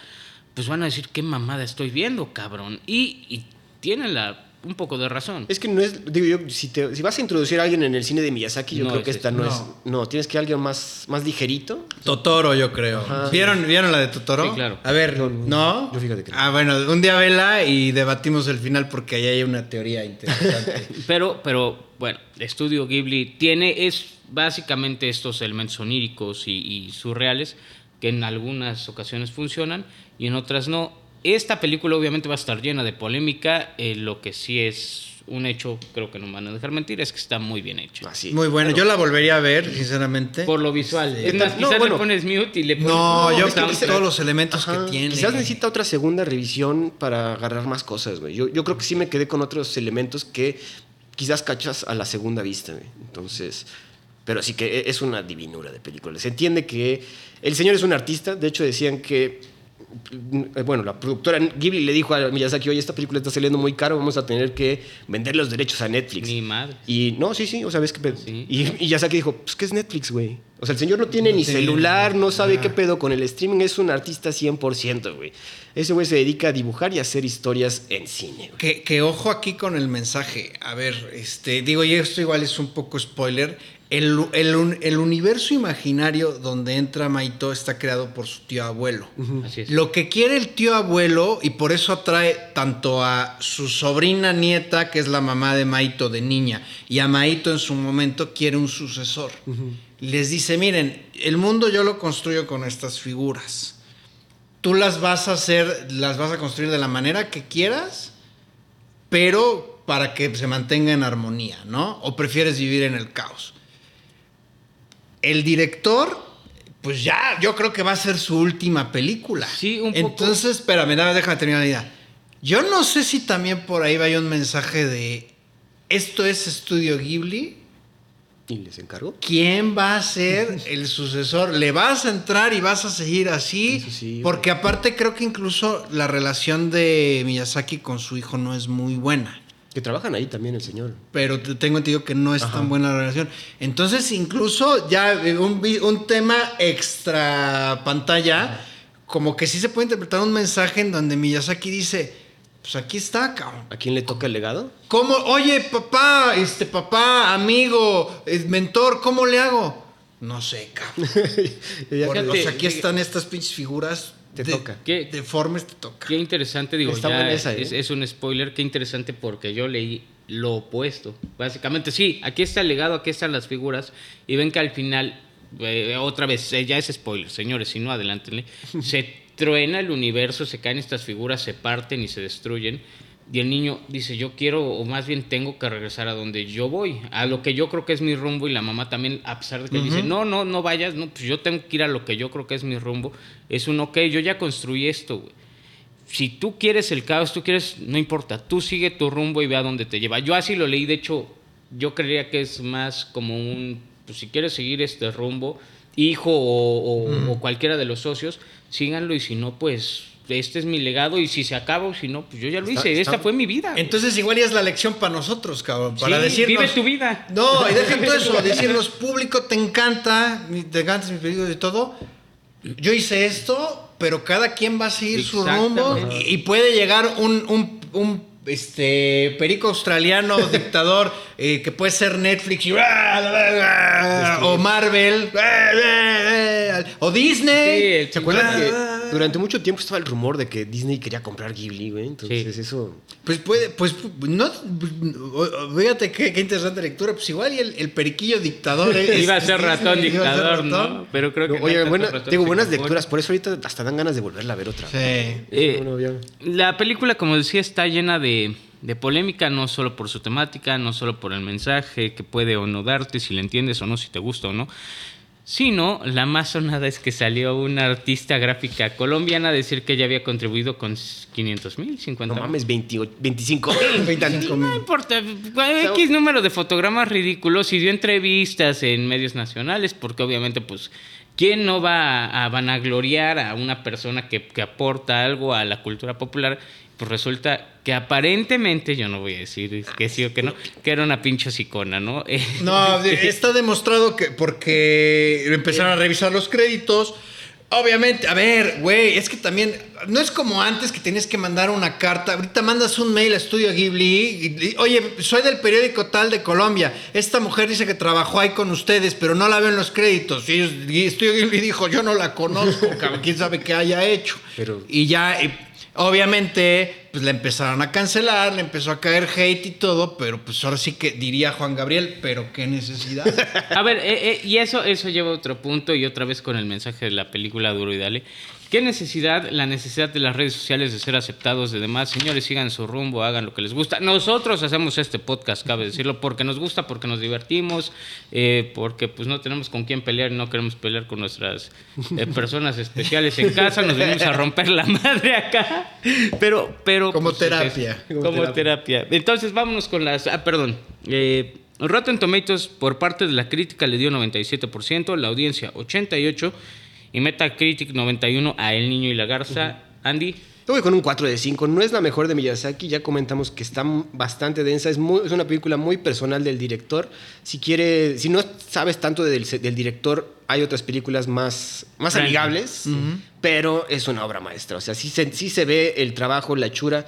pues van a decir, qué mamada estoy viendo, cabrón. Y, y tienen la, un poco de razón. Es que no es, digo yo, si, te- si vas a introducir a alguien en el cine de Miyazaki, yo No creo que es esta no, No. es. No, tienes que alguien más, más ligerito. Totoro, yo creo. Ajá. ¿Vieron, ¿Vieron la de Totoro? Sí, claro. A ver, No, yo fíjate que. Ah, bueno, un día vela y debatimos el final porque ahí hay una teoría interesante. Pero, pero, bueno, Estudio Ghibli tiene, es básicamente estos elementos oníricos y, y surreales que en algunas ocasiones funcionan y en otras no. Esta película obviamente va a estar llena de polémica, eh, lo que sí es un hecho, creo que no me van a dejar mentir, es que está muy bien hecha. Así. Muy bueno, yo la volvería a ver, sinceramente. Por lo visual. Sí. Es más, No, quizás bueno. le pones mute y le pones... No, yo es que creo que todos los elementos Ajá, que tiene. Quizás necesita otra segunda revisión para agarrar más cosas, güey. Yo, yo creo que sí me quedé con otros elementos que quizás cachas a la segunda vista, güey. Entonces, pero sí que e- es una divinura de película. Se entiende que el señor es un artista. De hecho, decían que, bueno, la productora Ghibli le dijo a Miyazaki, oye, esta película está saliendo muy caro, vamos a tener que vender los derechos a Netflix. Ni madre. Y no, sí, sí, o sea, ves qué pedo. Sí. Y, y Miyazaki dijo, pues, ¿qué es Netflix, güey? O sea, el señor no tiene ni tiene- celular, no sabe qué pedo con el streaming, es un artista 100%, güey. Ese güey se dedica a dibujar y a hacer historias en cine. Que, que ojo aquí con el mensaje. A ver, este, digo, y esto igual es un poco spoiler. El, el un- el universo imaginario donde entra Maito está creado por su tío abuelo. Así es. Lo que quiere el tío abuelo, y por eso atrae tanto a su sobrina nieta, que es la mamá de Maito de niña, y a Maito en su momento quiere un sucesor. Les dice, miren, el mundo yo lo construyo con estas figuras. Tú las vas a hacer, las vas a construir de la manera que quieras, pero para que se mantenga en armonía, ¿no? O prefieres vivir en el caos. El director, pues ya, yo creo que va a ser su última película. Sí, un poco. Entonces, espérame, nada, déjame terminar la idea. Yo no sé si también por ahí vaya un mensaje de esto es estudio Ghibli ¿Y les encargo? ¿Quién va a ser el sucesor? ¿Le vas a entrar y vas a seguir así? Eso sí, Porque aparte creo que incluso la relación de Miyazaki con su hijo no es muy buena. Que trabajan ahí también el señor. Pero te- tengo entendido que no es Ajá. tan buena la relación. Entonces, incluso ya eh, un, un tema extra pantalla, como que sí se puede interpretar un mensaje en donde Miyazaki dice, pues aquí está, cabrón. ¿A quién le toca el legado? ¿Cómo? Oye, papá, este papá, amigo, eh, mentor, ¿cómo le hago? No sé, cabrón. Por- o Fíjate, sea, aquí están estas pinches figuras. Te de- toca. ¿Qué? Deformes te toca. Qué interesante, digo, ya esa, ¿eh? es, es un spoiler, qué interesante porque yo leí lo opuesto. Básicamente, sí, aquí está el legado, aquí están las figuras, y ven que al final, eh, otra vez, eh, ya es spoiler, señores, si no, adelántenle, se truena el universo, se caen estas figuras, se parten y se destruyen. Y el niño dice, yo quiero, o más bien tengo que regresar a donde yo voy, a lo que yo creo que es mi rumbo, y la mamá también, a pesar de que dice, no, no, no vayas, no, pues yo tengo que ir a lo que yo creo que es mi rumbo, es un, ok, yo ya construí esto, güey. Si tú quieres el caos, tú quieres, no importa, tú sigue tu rumbo y ve a dónde te lleva. Yo así lo leí, de hecho, yo creería que es más como un, pues si quieres seguir este rumbo, hijo o, o- o cualquiera de los socios, síganlo y si no, pues este es mi legado y si se acaba o si no, pues yo ya lo Está- hice, está- esta fue mi vida. güey. Entonces igual ya es la lección para nosotros, cabrón. Para Sí, decirnos... vive tu vida. No, y dejen todo eso, decirnos, público, te encanta, te encantan mis películas y todo. Yo hice esto, pero cada quien va a seguir su rumbo y, y puede llegar un, un- un, este perico australiano dictador eh, que puede ser Netflix y- o Marvel o Disney. Sí, ¿Se acuerdan que durante mucho tiempo estaba el rumor de que Disney quería comprar Ghibli, güey? Entonces Sí. eso... Pues puede, pues no, fíjate qué, qué interesante lectura. Pues igual y el, el periquillo dictador es- Iba a ser ratón Disney, ser dictador, ratón. ¿no? Pero creo que... No, oye, buena- tengo en buenas lecturas, por eso ahorita hasta dan ganas de volverla a ver otra. Sí. Eh, No, no. La película, como decía, está llena de, de polémica, no solo por su temática, no solo por el mensaje que puede o no darte, si le entiendes o no, si te gusta o no, sino la más sonada es que salió una artista gráfica colombiana a decir que ella había contribuido con 500 mil, 50 No mil. mames, 28 25 25 No importa, X número de fotogramas ridículos y dio entrevistas en medios nacionales, porque obviamente, pues, ¿quién no va a, a vanagloriar a una persona que, que aporta algo a la cultura popular? Pues resulta que aparentemente, yo no voy a decir que sí o que no, que era una pinche sicona, ¿no? No, está demostrado que porque empezaron a revisar los créditos. Obviamente, a ver, güey, es que también no es como antes que tenías que mandar una carta. Ahorita mandas un mail a Estudio Ghibli. y- y, Oye, soy del periódico tal de Colombia. Esta mujer dice que trabajó ahí con ustedes, pero no la veo en los créditos. Y, ellos- y Estudio Ghibli dijo, yo no la conozco, cabrón, quién sabe qué haya hecho. Pero- Y ya, eh, obviamente, pues le empezaron a cancelar, le empezó a caer hate y todo, pero pues ahora sí que diría Juan Gabriel, pero qué necesidad. A ver, eh, eh, y eso, eso lleva a otro punto y otra vez con el mensaje de la película Duro y Dale. ¿Qué necesidad? La necesidad de las redes sociales de ser aceptados de demás. Señores, sigan su rumbo, hagan lo que les gusta. Nosotros hacemos este podcast, cabe decirlo, porque nos gusta, porque nos divertimos, eh, porque pues no tenemos con quién pelear y no queremos pelear con nuestras eh, personas especiales en casa. Nos venimos a romper la madre acá. Pero, pero... Como pues, es- terapia. Como, Como terapia. Entonces, vámonos con las. Ah, perdón. Eh, Rotten Tomatoes, por parte de la crítica, le dio 97%, la audiencia 88%, y Metacritic 91% a El Niño y la Garza. Andy, Yo voy con un 4 de 5. No es la mejor de Miyazaki. Ya comentamos que está bastante densa. Es, muy- es una película muy personal del director. Si quiere, si no sabes tanto del, director, hay otras películas más, más amigables. Pero es una obra maestra. O sea, sí se, sí se ve el trabajo, la hechura,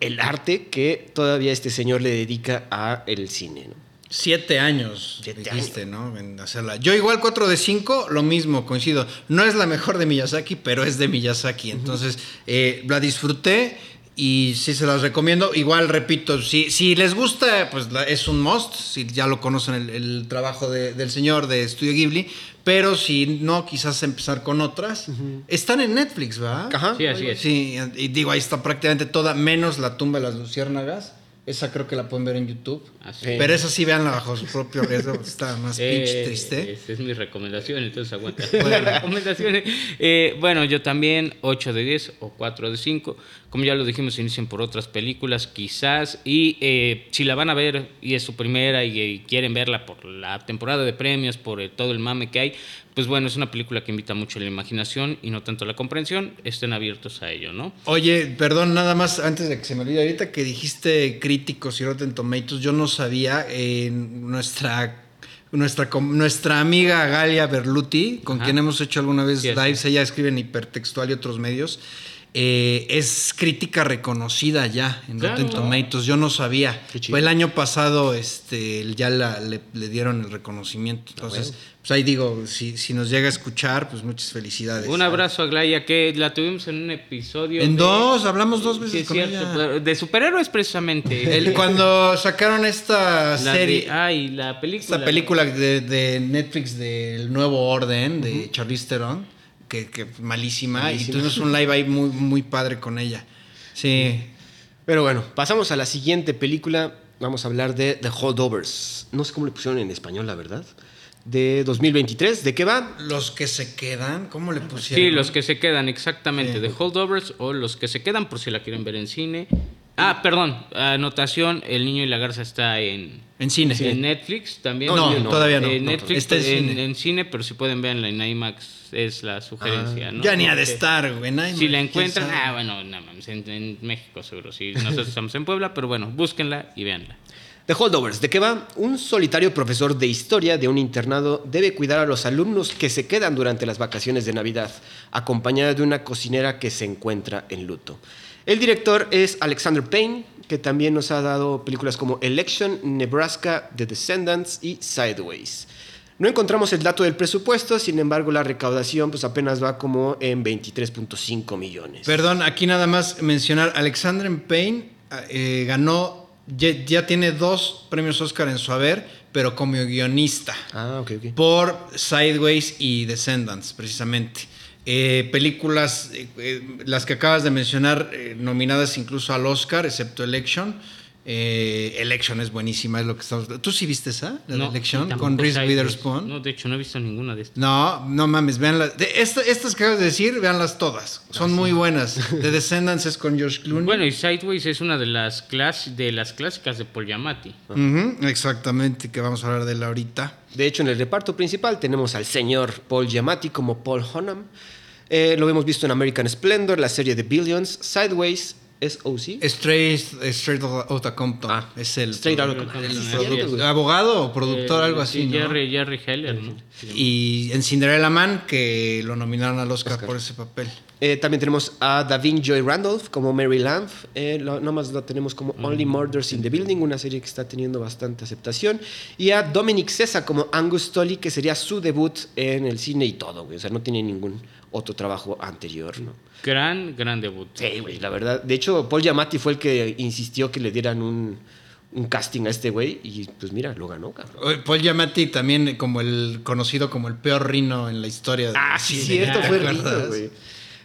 el arte que todavía este señor le dedica a el cine. ¿no? Siete años, Siete dijiste, ¿no? En hacerla. Yo igual 4 de 5, lo mismo, coincido. No es la mejor de Miyazaki, pero es de Miyazaki. Entonces, eh, la disfruté y sí se las recomiendo. Igual, repito, si, si les gusta, pues la- es un must. Si ya lo conocen el, el trabajo de- del señor de Studio Ghibli. Pero si no, quizás empezar con otras. Están en Netflix, ¿verdad? Ajá. Sí, así es. Sí, y digo, ahí está prácticamente toda, menos la tumba de las luciérnagas. Esa creo que la pueden ver en YouTube. Así. Pero esa sí veanla bajo su propio riesgo. Está más pinche Eh, triste. Esa es mi recomendación, entonces aguanta. Recomendaciones. Eh, bueno, yo también 8 de 10 o 4 de 5. Como ya lo dijimos, inicien por otras películas quizás. Y eh, si la van a ver y es su primera y, y quieren verla por la temporada de premios, por el- todo el mame que hay, pues bueno, es una película que invita mucho a la imaginación y no tanto a la comprensión. Estén abiertos a ello, ¿no? Oye, perdón, nada más antes de que se me olvide, ahorita que dijiste críticos y Rotten Tomatoes, yo no sabía, eh, nuestra, nuestra, nuestra amiga Galia Berluti, con Ajá. quien hemos hecho alguna vez Sí, lives, ella escribe en hipertextual y otros medios, eh, es crítica reconocida ya en Claro. Rotten Tomatoes, yo no sabía. El año pasado, este, ya la- le, le dieron el reconocimiento. Entonces, pues ahí digo, si, si nos llega a escuchar, pues muchas felicidades. Un abrazo a Glaya, que la tuvimos en un episodio. En de- dos, hablamos dos veces es con cierto, ella. de superhéroes precisamente. El- cuando sacaron esta La serie, de- ay, la película. esta película de, de Netflix del Nuevo Orden de Charlize Theron, que, que malísima, Malísima. y tuvimos un live ahí muy, muy padre con ella. Sí. Pero bueno, pasamos a la siguiente película. Vamos a hablar de The Holdovers. No sé cómo le pusieron en español, la verdad. De 2023. ¿De qué va? Los que se quedan, ¿cómo le pusieron? Sí, los que se quedan, exactamente. Sí. De holdovers o los que se quedan por si la quieren ver en cine. Ah, perdón, anotación, El Niño y la Garza está en, En cine. en Netflix también. No, En- todavía no, En no, Netflix, está en en, cine. en cine, pero si pueden verla en IMAX es la sugerencia, ¿no? Ya ni ha de estar, güey. nadie Si la encuentran, ah, bueno, no en, en México seguro, sí. Nosotros estamos en Puebla, pero bueno, búsquenla y véanla. The Holdovers. ¿De qué va? Un solitario profesor de historia de un internado debe cuidar a los alumnos que se quedan durante las vacaciones de Navidad, acompañada de una cocinera que se encuentra en luto. El director es Alexander Payne, que también nos ha dado películas como Election, Nebraska, The Descendants y Sideways. No encontramos el dato del presupuesto, sin embargo la recaudación pues apenas va como en 23.5 millones. Perdón, aquí nada más mencionar, Alexander Payne eh, ganó, ya, ya tiene dos premios Oscar en su haber, pero como guionista. ah, ok, ok. por Sideways y Descendants, precisamente. Eh, películas, eh, eh, las que acabas de mencionar, eh, nominadas incluso al Oscar, excepto Election. Eh, Election es buenísima, es lo que estamos. ¿Tú sí viste esa? La de Election con Reese. Witherspoon. No, de hecho, no he visto ninguna de estas. No, no mames, veanlas. Esta- estas que acabas de decir, véanlas todas. Son muy buenas. The Descendants es con George Clooney. Bueno, y Sideways es una de las, clas de las clásicas de Paul Giamatti. Ujú, exactamente, que vamos a hablar de la ahorita. De hecho, en el reparto principal tenemos al señor Paul Giamatti como Paul Hunnam. Eh, lo hemos visto en American Splendor, la serie de Billions, Sideways, SOC. Straight, Straight Outta Compton. Ah, es el, Straight Outta Compton. abogado o productor, Eh, algo así. sí, ¿no? Jerry, Jerry Heller, ¿no? Y en Cinderella Man, que lo nominaron al Oscar, por ese papel. Eh, también tenemos a Davin Joy Randolph como Mary Lamb. Eh, lo- nomás lo tenemos como Only Murders in the Building, una serie que está teniendo bastante aceptación. Y a Dominic Cesa como Angus Tully, que sería su debut en el cine y todo, güey. O sea, no tiene ningún otro trabajo anterior, ¿no? Gran, gran debut. Sí, güey, la verdad. De hecho, Paul Giamatti fue el que insistió que le dieran un, un casting a este güey y pues mira, lo ganó, cabrón. Paul Giamatti también como el conocido como el peor rino en la historia. Ah, sí, cierto, ¿te fue rico, güey.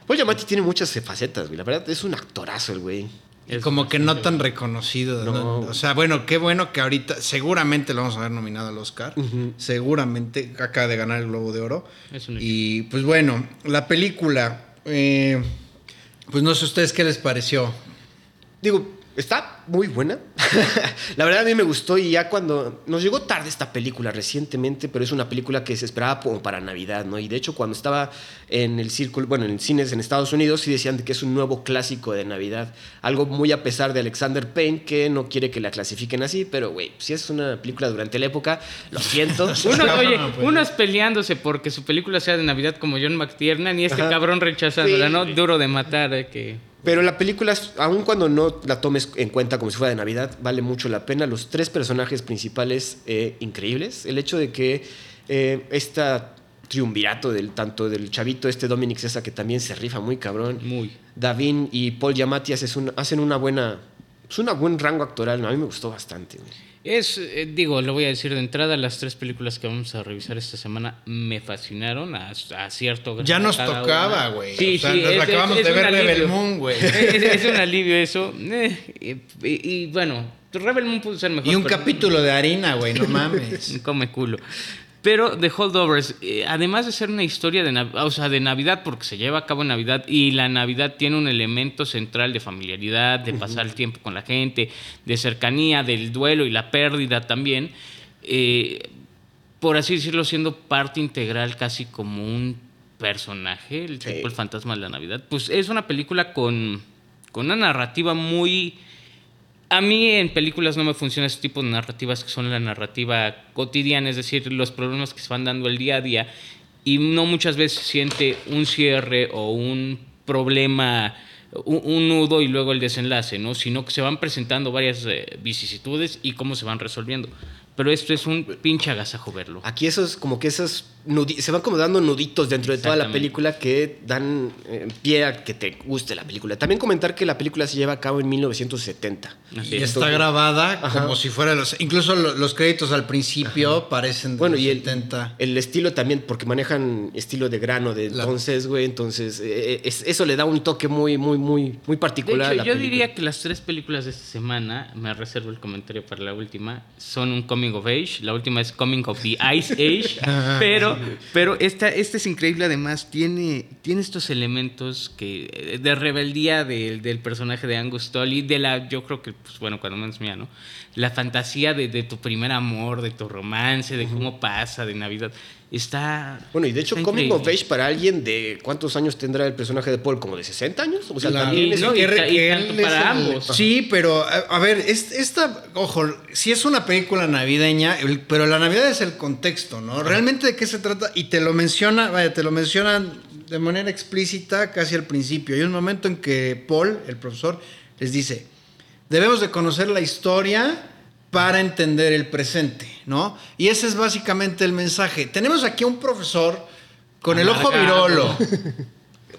Paul Giamatti tiene muchas facetas, güey. La verdad, es un actorazo el güey. Y como que no tan reconocido. ¿no? No. O sea, bueno, qué bueno que ahorita seguramente lo vamos a ver nominado al Oscar. Seguramente acaba de ganar el Globo de Oro. Es un. Y pues bueno, la película, eh, pues no sé ustedes qué les pareció. Digo, está muy buena. la verdad a mí me gustó y ya cuando nos llegó tarde esta película recientemente, pero es una película que se esperaba como para Navidad, ¿no? Y de hecho cuando estaba en el círculo, bueno, en cines en Estados Unidos sí decían que es un nuevo clásico de Navidad, algo muy a pesar de Alexander Payne que no quiere que la clasifiquen así, pero güey, si es una película durante la época, lo siento. Uno, oye, No, pues. unos peleándose porque su película sea de Navidad como John McTiernan y este Ajá. cabrón rechazándola, Sí, ¿no? Duro de matar, eh, que... Pero la película, aun cuando no la tomes en cuenta como si fuera de Navidad, vale mucho la pena. Los tres personajes principales eh, increíbles. El hecho de que eh, esta triunvirato del tanto del chavito este Dominic Cesa que también se rifa muy cabrón. Muy. Davin y Paul Giamatti hacen una, hacen una buena Es un buen rango actoral, a mí me gustó bastante. güey. Es, eh, digo, lo voy a decir de entrada, las tres películas que vamos a revisar esta semana me fascinaron a, a cierto grado. Ya nos tocaba, güey. Sí, O sea, sí, nos es- acabamos es- de ver Rebel. Moon, güey. Es, un alivio eso. Eh, y, y- y bueno, Rebel Moon pudo ser mejor. Y un pero- capítulo de harina, güey, no mames. Come culo. Pero The Holdovers, eh, además de ser una historia de, o sea, de Navidad, porque se lleva a cabo en Navidad, y la Navidad tiene un elemento central de familiaridad, de pasar el tiempo con la gente, de cercanía, del duelo y la pérdida también, eh, por así decirlo, siendo parte integral casi como un personaje, el, Sí. tipo el fantasma de la Navidad, pues es una película con, con una narrativa muy... A mí en películas no me funciona ese tipo de narrativas que son la narrativa cotidiana, es decir, los problemas que se van dando el día a día y no muchas veces se siente un cierre o un problema, un, un nudo y luego el desenlace, ¿no? Sino que se van presentando varias eh, vicisitudes y cómo se van resolviendo. Pero esto es un pinche agasajo verlo. Aquí esos, como que esos, se van como dando nuditos dentro de toda la película que dan eh, pie a que te guste la película. También comentar que la película se lleva a cabo en 1970. Así Y es. está grabada Ajá. como si fuera los. Incluso lo- los créditos al principio parecen de Bueno, los y el, 70. el estilo también, porque manejan estilo de grano de entonces, güey. Entonces, eh, es- eso le da un toque muy, muy, muy, muy De particular hecho, a la yo película. diría que las tres películas de esta semana, me reservo el comentario para la última, son un coming of age. La última es Coming of the Ice Age. pero pero esta, esta es increíble además. Tiene, tiene estos elementos que eh, de rebeldía del, del personaje de Angus Tully, de la, yo creo que, pues bueno, cuando menos mía, ¿no? La fantasía de, de tu primer amor, de tu romance, de cómo pasa, de Navidad. Está. Bueno, y de hecho, Comic of. Age para alguien de cuántos años tendrá el personaje de Paul, como de 60 años. O sea, Claro. también Y es- no, y Que re- ta- y que tanto él es para el- ambos. Sí, pero a, a ver, es- esta, ojo, si es una película navideña, el- pero la Navidad es el contexto, ¿no? Realmente de qué se trata, y te lo menciona, vaya, te lo mencionan de manera explícita casi al principio. Hay un momento en que Paul, el profesor, les dice, debemos de conocer la historia para entender el presente, ¿no? Y ese es básicamente el mensaje. Tenemos aquí a un profesor con el ojo virolo.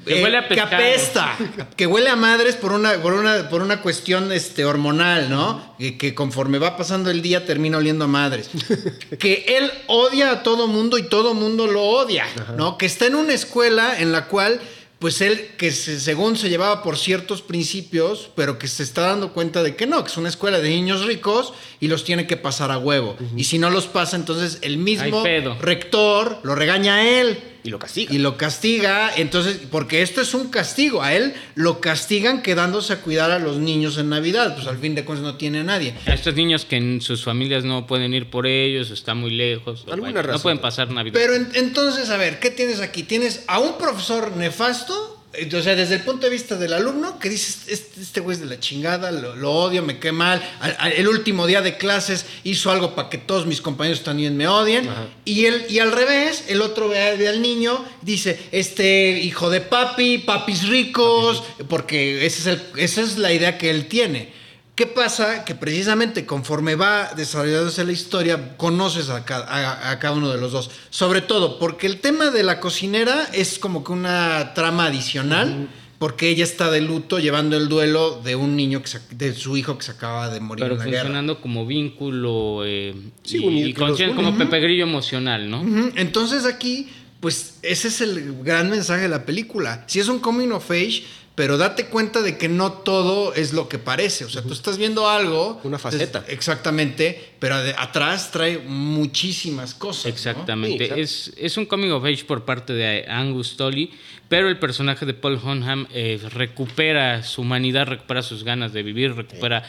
Que Eh, huele a que apesta, que huele a madres por una, por una, por una cuestión este, hormonal, ¿no? Que, que conforme va pasando el día termina oliendo a madres. que él odia a todo mundo y todo mundo lo odia, ¿no? Que está en una escuela en la cual, pues él, que se- según se llevaba por ciertos principios, pero que se está dando cuenta de que no, que es una escuela de niños ricos y los tiene que pasar a huevo. Y si no los pasa, entonces el mismo rector lo regaña a él. Y lo castiga. Y lo castiga, entonces, porque esto es un castigo, a él lo castigan quedándose a cuidar a los niños en Navidad, pues al fin de cuentas no tiene a nadie. A estos niños que en sus familias no pueden ir por ellos, están muy lejos, bueno, no pueden pasar Navidad. Pero en- entonces, a ver, ¿qué tienes aquí? Tienes a un profesor nefasto, o sea, desde el punto de vista del alumno, que dices, este, este güey es de la chingada, lo, lo odio, me cae mal, Al- al- el último día de clases hizo algo para que todos mis compañeros también me odien, Ajá. y, el, y al revés, el otro ve, ve al niño, dice, este hijo de papi, papis ricos, porque ese es el- esa es la idea que él tiene. ¿Qué pasa? Que precisamente conforme va desarrollándose la historia, conoces a cada, a- a cada uno de los dos. Sobre todo porque el tema de la cocinera es como que una trama adicional, porque ella está de luto llevando el duelo de un niño, que se- de su hijo que se acaba de morir pero en la guerra. funcionando como vínculo eh, Sí, y, y consciente- como Pepe Grillo emocional, ¿no? Entonces aquí, pues ese es el gran mensaje de la película. Si es un coming of age, pero date cuenta de que no todo es lo que parece. O sea, tú estás viendo algo. Una faceta. es- exactamente, pero de- atrás trae muchísimas cosas. ¿no? Exactamente. Sí, es, es un coming of age por parte de Angus Tully, pero el personaje de Paul Honham eh, recupera su humanidad, recupera sus ganas de vivir, recupera...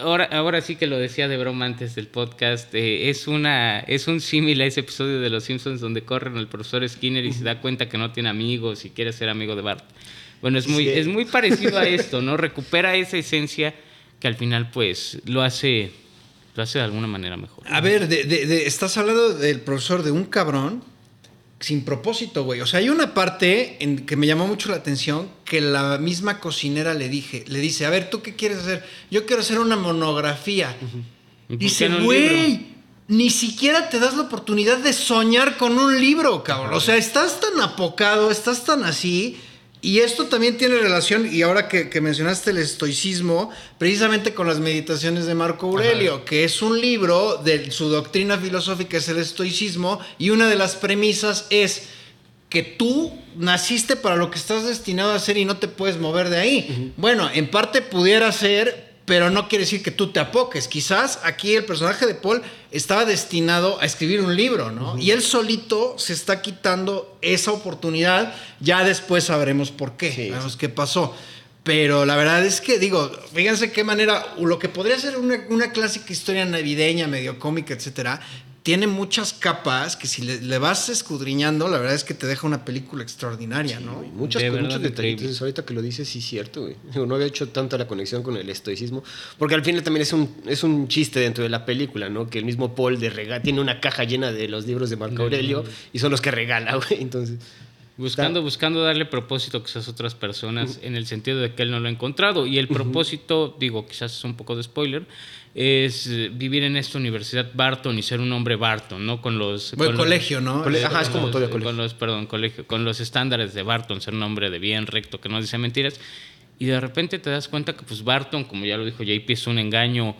Ahora, ahora sí que lo decía de broma antes del podcast, eh, es, una, es un símil a ese episodio de Los Simpsons donde corren el profesor Skinner y se da cuenta que no tiene amigos y quiere ser amigo de Bart. Bueno, es muy, Sí. es muy parecido a esto, ¿no? Recupera esa esencia que al final pues lo hace, lo hace de alguna manera mejor. A ver, de- de- de- estás hablando del profesor de un cabrón sin propósito, güey. O sea, hay una parte en que me llamó mucho la atención que la misma cocinera le dije, le dice, a ver, ¿tú qué quieres hacer? Yo quiero hacer una monografía. ¿Y por Dice, güey, ni siquiera te das la oportunidad de soñar con un libro, cabrón. O sea, estás tan apocado, estás tan así, Y esto también tiene relación, y ahora que, que mencionaste el estoicismo, precisamente con las meditaciones de Marco Aurelio, que es un libro de su doctrina filosófica, es el estoicismo, y una de las premisas es que tú naciste para lo que estás destinado a hacer y no te puedes mover de ahí. Bueno, en parte pudiera ser, pero no quiere decir que tú te apoques. Quizás aquí el personaje de Paul estaba destinado a escribir un libro, ¿no? Y él solito se está quitando esa oportunidad. Ya después sabremos por qué, Sí. sabemos qué pasó. Pero la verdad es que, digo, fíjense qué manera, lo que podría ser una, una clásica historia navideña, medio cómica, etcétera, tiene muchas capas que si le, le vas escudriñando, la verdad es que te deja una película extraordinaria, ¿no? Güey, Muchas, De muchos verdad, detallitos. increíble. Ahorita que lo dices, sí es cierto, güey. Digo, no había hecho tanta la conexión con el estoicismo. Porque al final también es un, es un chiste dentro de la película, ¿no? Que el mismo Paul de rega tiene una caja llena de los libros de Marco Aurelio y son los que regala, güey. Entonces. Buscando, buscando darle propósito quizás a otras personas en el sentido de que él no lo ha encontrado. Y el propósito, digo, quizás es un poco de spoiler, es vivir en esta universidad Barton y ser un hombre Barton, ¿no? Con los... Buen con los- colegio, ¿no? Cole- Ajá, es como los- todo el colegio. Con los, perdón, colegio, con los estándares de Barton, ser un hombre de bien, recto, que no dice mentiras. Y de repente te das cuenta que pues Barton, como ya lo dijo JP, es un engaño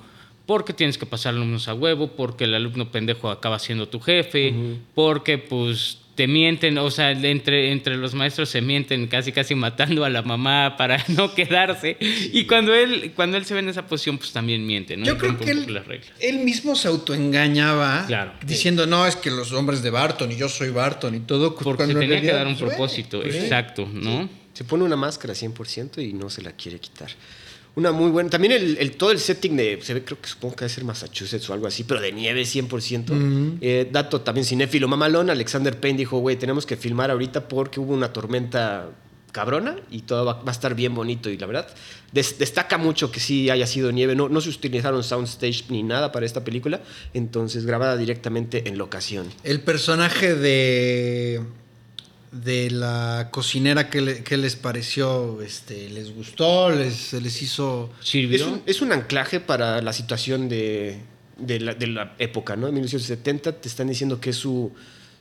porque tienes que pasar alumnos a huevo, porque el alumno pendejo acaba siendo tu jefe, porque pues te mienten, o sea, entre, entre los maestros se mienten casi casi matando a la mamá para no quedarse. Y cuando él, cuando él se ve en esa posición, pues también miente, ¿no? Yo Y creo que él, las reglas. él mismo se autoengañaba Claro. diciendo, no, es que los hombres de Barton y yo soy Barton y todo. Porque se tenía que dar un propósito, pues, exacto, ¿no? Se pone una máscara 100% y no se la quiere quitar. Una muy buena. También el, el- todo el setting de. Se ve, creo que supongo que debe ser Massachusetts o algo así, pero de nieve 100%. Eh, dato también cinéfilo mamalón. Alexander Payne dijo, güey, tenemos que filmar ahorita porque hubo una tormenta cabrona y todo va, va a estar bien bonito. Y la verdad, des- destaca mucho que sí haya sido nieve. No, no se utilizaron soundstage ni nada para esta película. Entonces, grabada directamente en locación. El personaje de de la cocinera que, le- que les pareció, este, les gustó, les, se les hizo. ¿Sirvió? Es un, es un anclaje para la situación de, de, la, de la época, ¿no? En 1970 te están diciendo que su,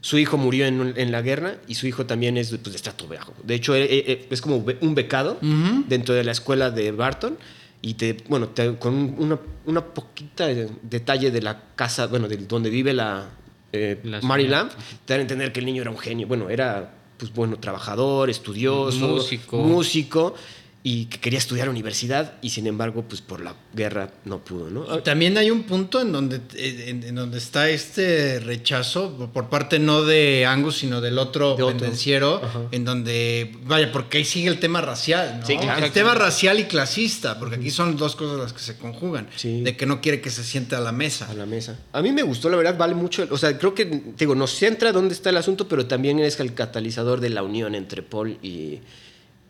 su hijo murió en, en la guerra y su hijo también es pues, de estrato bajo. De hecho, eh, eh, es como un becado dentro de la escuela de Barton y te, bueno, te- con un- una, una poquita de- detalle de la casa, bueno, de donde vive la, eh, La Mary. Lamb, te dan a entender que el niño era un genio. Bueno, era, pues bueno, trabajador, estudioso, Músico. músico y que quería estudiar universidad y sin embargo, pues por la guerra no pudo, ¿no? Y también hay un punto en donde, en, en donde está este rechazo por parte no de Angus, sino del otro De otro. pendenciero, Ajá. en donde, vaya, porque ahí sigue el tema racial, ¿no? Sí, claro. El tema racial y clasista, porque aquí son dos cosas las que se conjugan. Sí. De que no quiere que se siente a la mesa. a la mesa. A mí me gustó, la verdad, vale mucho. O sea, creo que, digo, nos centra dónde está el asunto, pero también es el catalizador de la unión entre Paul y,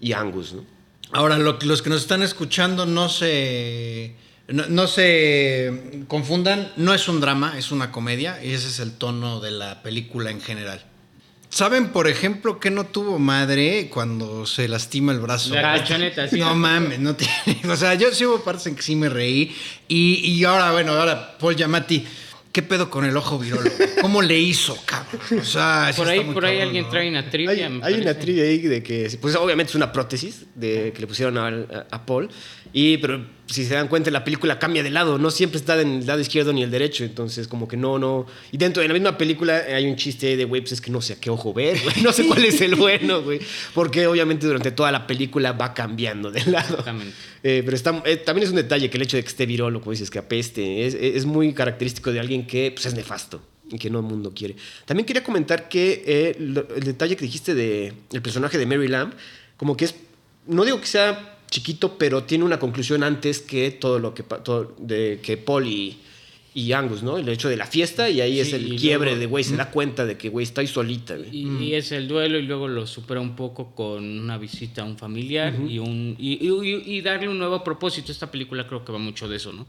y Angus, ¿no? Ahora, lo- los que nos están escuchando no se, no, no se confundan, no es un drama, es una comedia y ese es el tono de la película en general. ¿Saben, por ejemplo, que no tuvo madre cuando se lastima el brazo? La colchoneta, sí. No mames, no tiene. O sea, yo sí hubo partes en que sí me reí. Y, y ahora, bueno, ahora Paul Yamati, ¿qué pedo con el ojo virólogo? ¿Cómo le hizo, cabrón? O sea, Por está ahí, muy por ahí alguien ¿no? trae una trivia. Hay, una trivia ahí de que, pues obviamente es una prótesis de, que le pusieron a Paul, y, pero si se dan cuenta, la película cambia de lado, no siempre está en el lado izquierdo ni el derecho, entonces como que no, no. Y dentro de la misma película hay un chiste de, güey, pues es que no sé a qué ojo ver, güey, no sé cuál es el bueno, güey, porque obviamente durante toda la película va cambiando de lado. Exactamente. Eh, pero está, eh, también es un detalle que el hecho de que esté virolo, como dices, que apeste, es, es muy característico de alguien que pues, es nefasto y que no el mundo quiere. También quería comentar que eh, lo- el detalle que dijiste de el personaje de Mary Lamb, como que es, no digo que sea chiquito, pero tiene una conclusión antes que todo lo que, todo, de, que Paul y, y Angus, ¿no? El hecho de la fiesta y ahí es el quiebre luego- de, güey, se da cuenta de que, güey, estoy solita, güey. Y, y es el duelo y luego lo supera un poco con una visita a un familiar y, un, y, darle un nuevo propósito. Esta película creo que va mucho de eso, ¿no?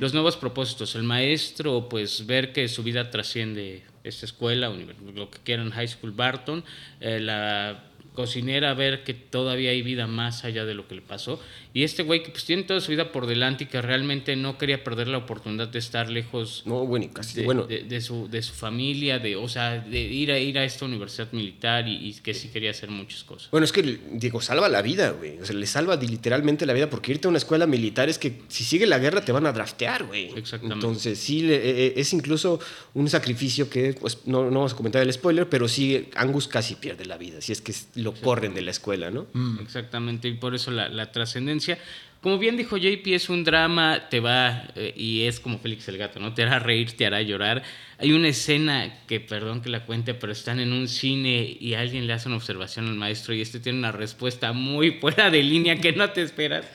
Los nuevos propósitos. El maestro, pues ver que su vida trasciende esta escuela, lo que quieran, High School Barton. eh, la cocinera ver que todavía hay vida más allá de lo que le pasó. Y este güey que pues tiene toda su vida por delante y que realmente no quería perder la oportunidad de estar lejos No, bueno, casi. de, bueno, de- de su, de su familia, de, o sea, de ir a, ir a esta universidad militar y, y que sí quería hacer muchas cosas. Bueno, es que Diego salva la vida, güey. O sea, le salva literalmente la vida porque irte a una escuela militar es que si sigue la guerra te van a draftear, güey. Exactamente. Entonces, sí, eh, eh, es incluso un sacrificio que, pues, no, no vamos a comentar el spoiler, pero sí, Angus casi pierde la vida, si es que lo corren de la escuela, ¿no? Exactamente, y por eso la, la trascendencia. Como bien dijo JP, es un drama, te va, eh, y es como Félix el Gato, ¿no? Te hará reír, te hará llorar. Hay una escena que, perdón que la cuente, pero están en un cine y alguien le hace una observación al maestro y este tiene una respuesta muy fuera de línea que no te esperas.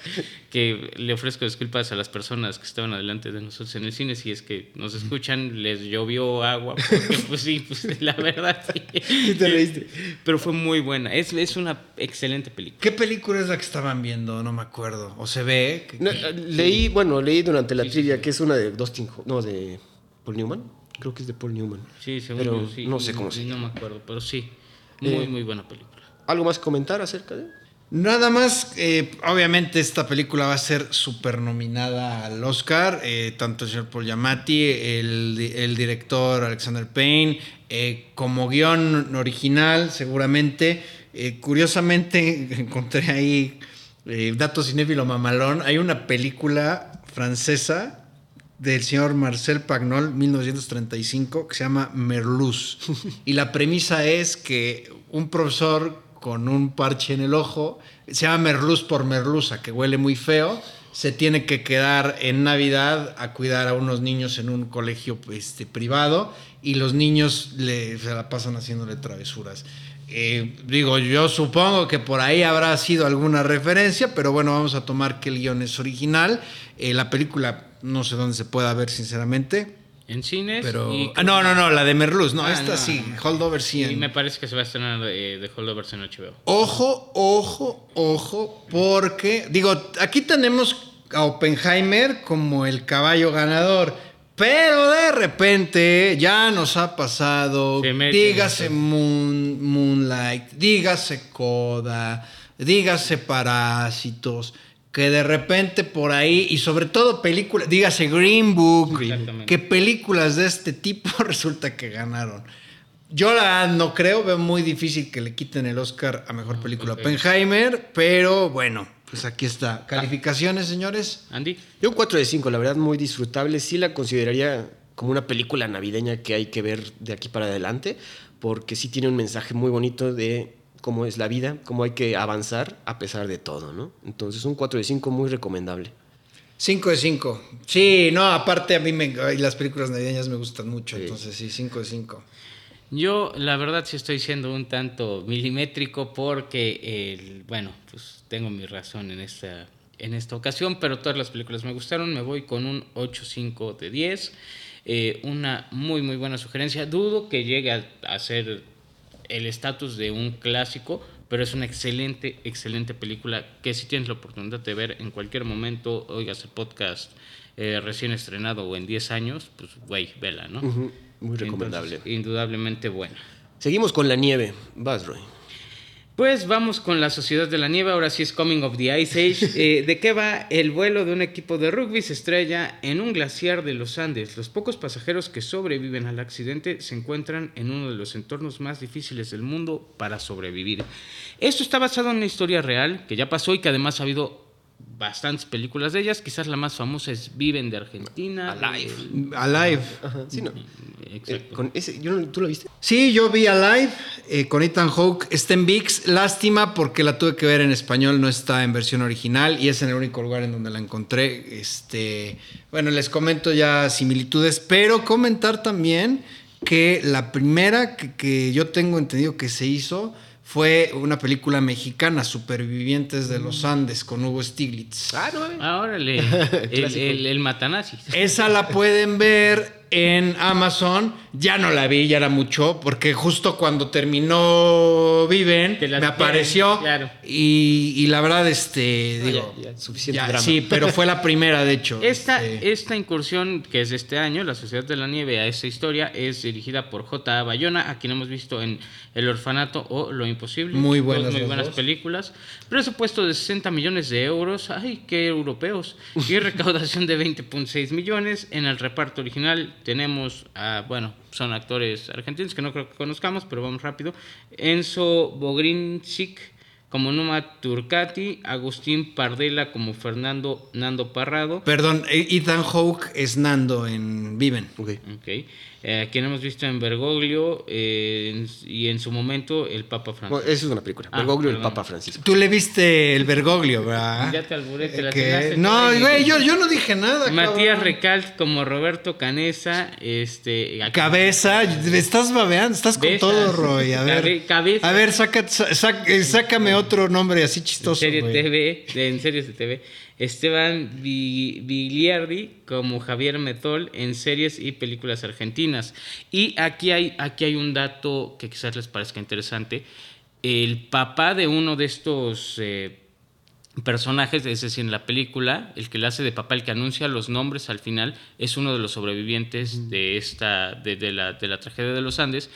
Que le ofrezco disculpas a las personas que estaban adelante de nosotros en el cine. Si es que nos escuchan, les llovió agua, porque pues sí, pues la verdad sí. te reíste? Pero fue muy buena. Es, es una excelente película. ¿Qué película es la que estaban viendo? No me acuerdo. O se ve. que- No, eh, leí, bueno, leí durante la trivia que es una de Dustin, no, de Paul Newman. Creo que es de Paul Newman. Sí, según Pero yo, sí. no sé cómo se No me acuerdo, pero sí. Muy, Eh, muy buena película. ¿Algo más que comentar acerca de? Nada más, eh, obviamente esta película va a ser super nominada al Oscar, eh, tanto el señor Paul Giamatti, el, di- el director Alexander Payne, eh, como guion original seguramente. Eh, curiosamente encontré ahí eh, datos cinéfilo mamalón, hay una película francesa del señor Marcel Pagnol, 1935, que se llama Merluz. Y la premisa es que un profesor con un parche en el ojo, se llama Merluz por merluza, que huele muy feo, se tiene que quedar en Navidad a cuidar a unos niños en un colegio este, privado y los niños le, se la pasan haciéndole travesuras. Eh, digo, yo supongo que por ahí habrá sido alguna referencia, pero bueno, vamos a tomar que el guion es original. Eh, la película no sé dónde se pueda ver, sinceramente. En cines. Pero. y- Ah, no, no, no, la de Merluz. No, Ah, esta no. sí, Holdover sí. Y me parece que se va a estrenar de, de Holdovers en HBO. Ojo, ojo, ojo, porque. Digo, aquí tenemos a Oppenheimer como el caballo ganador. Pero de repente ya nos ha pasado. Dígase. Moon- Moonlight, dígase Coda, dígase Parásitos. Que de repente por ahí, y sobre todo películas, dígase Green Book, que películas de este tipo resulta que ganaron. Yo la no creo, veo muy difícil que le quiten el Oscar a mejor película a. Oppenheimer, pero bueno, pues aquí está. Calificaciones, señores. Andy. Yo un 4 de 5, la verdad, muy disfrutable. Sí la consideraría como una película navideña que hay que ver de aquí para adelante, porque sí tiene un mensaje muy bonito de cómo es la vida, cómo hay que avanzar a pesar de todo, ¿no? Entonces, un 4 de 5 muy recomendable. 5 de 5. Sí, no, aparte a mí me, las películas navideñas me gustan mucho, entonces sí, 5 de 5. Yo, la verdad, sí estoy siendo un tanto milimétrico porque, el, bueno, pues tengo mi razón en esta, en esta ocasión, pero todas las películas me gustaron. Me voy con un 8.5 de 10. Eh, una muy, muy buena sugerencia. Dudo que llegue a, a ser el estatus de un clásico, pero es una excelente, excelente película que si tienes la oportunidad de ver en cualquier momento, oigas el podcast eh, recién estrenado o en 10 años, pues, güey, vela, ¿no? Muy recomendable. Entonces, indudablemente buena. Seguimos con la nieve. Vas, Roy. Pues vamos con la Sociedad de la Nieve, ahora sí es Coming of the Ice Age. Eh, ¿De qué va? El vuelo de un equipo de rugby se estrella en un glaciar de los Andes. Los pocos pasajeros que sobreviven al accidente se encuentran en uno de los entornos más difíciles del mundo para sobrevivir. Esto está basado en una historia real que ya pasó y que además ha habido bastantes películas de ellas. Quizás la más famosa es Viven de Argentina. Alive. Eh, Alive. Ajá, sí, ¿no? exacto. Eh, con ese, yo no- ¿Tú lo viste? Sí, yo vi Alive eh, con Ethan Hawke. Está en VIX. Lástima porque la tuve que ver en español, no está en versión original y es en el único lugar en donde la encontré. Este, bueno, les comento ya similitudes, pero comentar también que la primera que, que yo tengo entendido que se hizo fue una película mexicana, Supervivientes de los Andes, con Hugo Stiglitz. Ah, no, mames. Ah, órale, el, el, el Matanazis. Esa la pueden ver en Amazon. Ya no la vi, ya era mucho, porque justo cuando terminó Viven, me apareció. claro. Y, y la verdad, este, digo. ya, ya, suficiente ya, drama. Sí, pero fue la primera, de hecho. Esta, Este, esta incursión que es de este año, La Sociedad de la Nieve, a esta historia, es dirigida por J. Bayona, a quien hemos visto en El Orfanato o Lo Imposible. Muy Dos buenas muy buenas dos. películas. Presupuesto de 60 millones de euros. ¡Ay, qué europeos! Y recaudación de 20.6 millones. En el reparto original tenemos a, bueno, son actores argentinos que no creo que conozcamos, pero vamos rápido. Enzo Bogrinchik como Numa Turcati, Agustín Pardela como Fernando Nando Parrado. Perdón, Ethan Hawke es Nando en Viven. Ok. Ok. Eh, a quien hemos visto en Bergoglio eh, en- y en su momento el Papa Francisco. Bueno, esa es una película. Ah, Bergoglio y el. Papa Francisco. Tú le viste el Bergoglio, ¿verdad? Ya te alburé, te la Que- tiraste No, güey, yo, yo no dije nada. Matías cabrón. Recalt como Roberto Canesa, este Cabeza, estás babeando, estás con Besa. todo, Roy. A ver, Cabe- cabeza. a ver, saca, sa- sa- eh, sácame otro nombre así chistoso. serie güey. TV, en series de TV. Esteban Vi- Vigliardi como Javier Metol en series y películas argentinas. Y aquí hay, aquí hay un dato que quizás les parezca interesante. El papá de uno de estos eh, personajes, es decir, en la película, el que le hace de papá, el que anuncia los nombres al final, es uno de los sobrevivientes de esta, de, de la, de la tragedia de los Andes.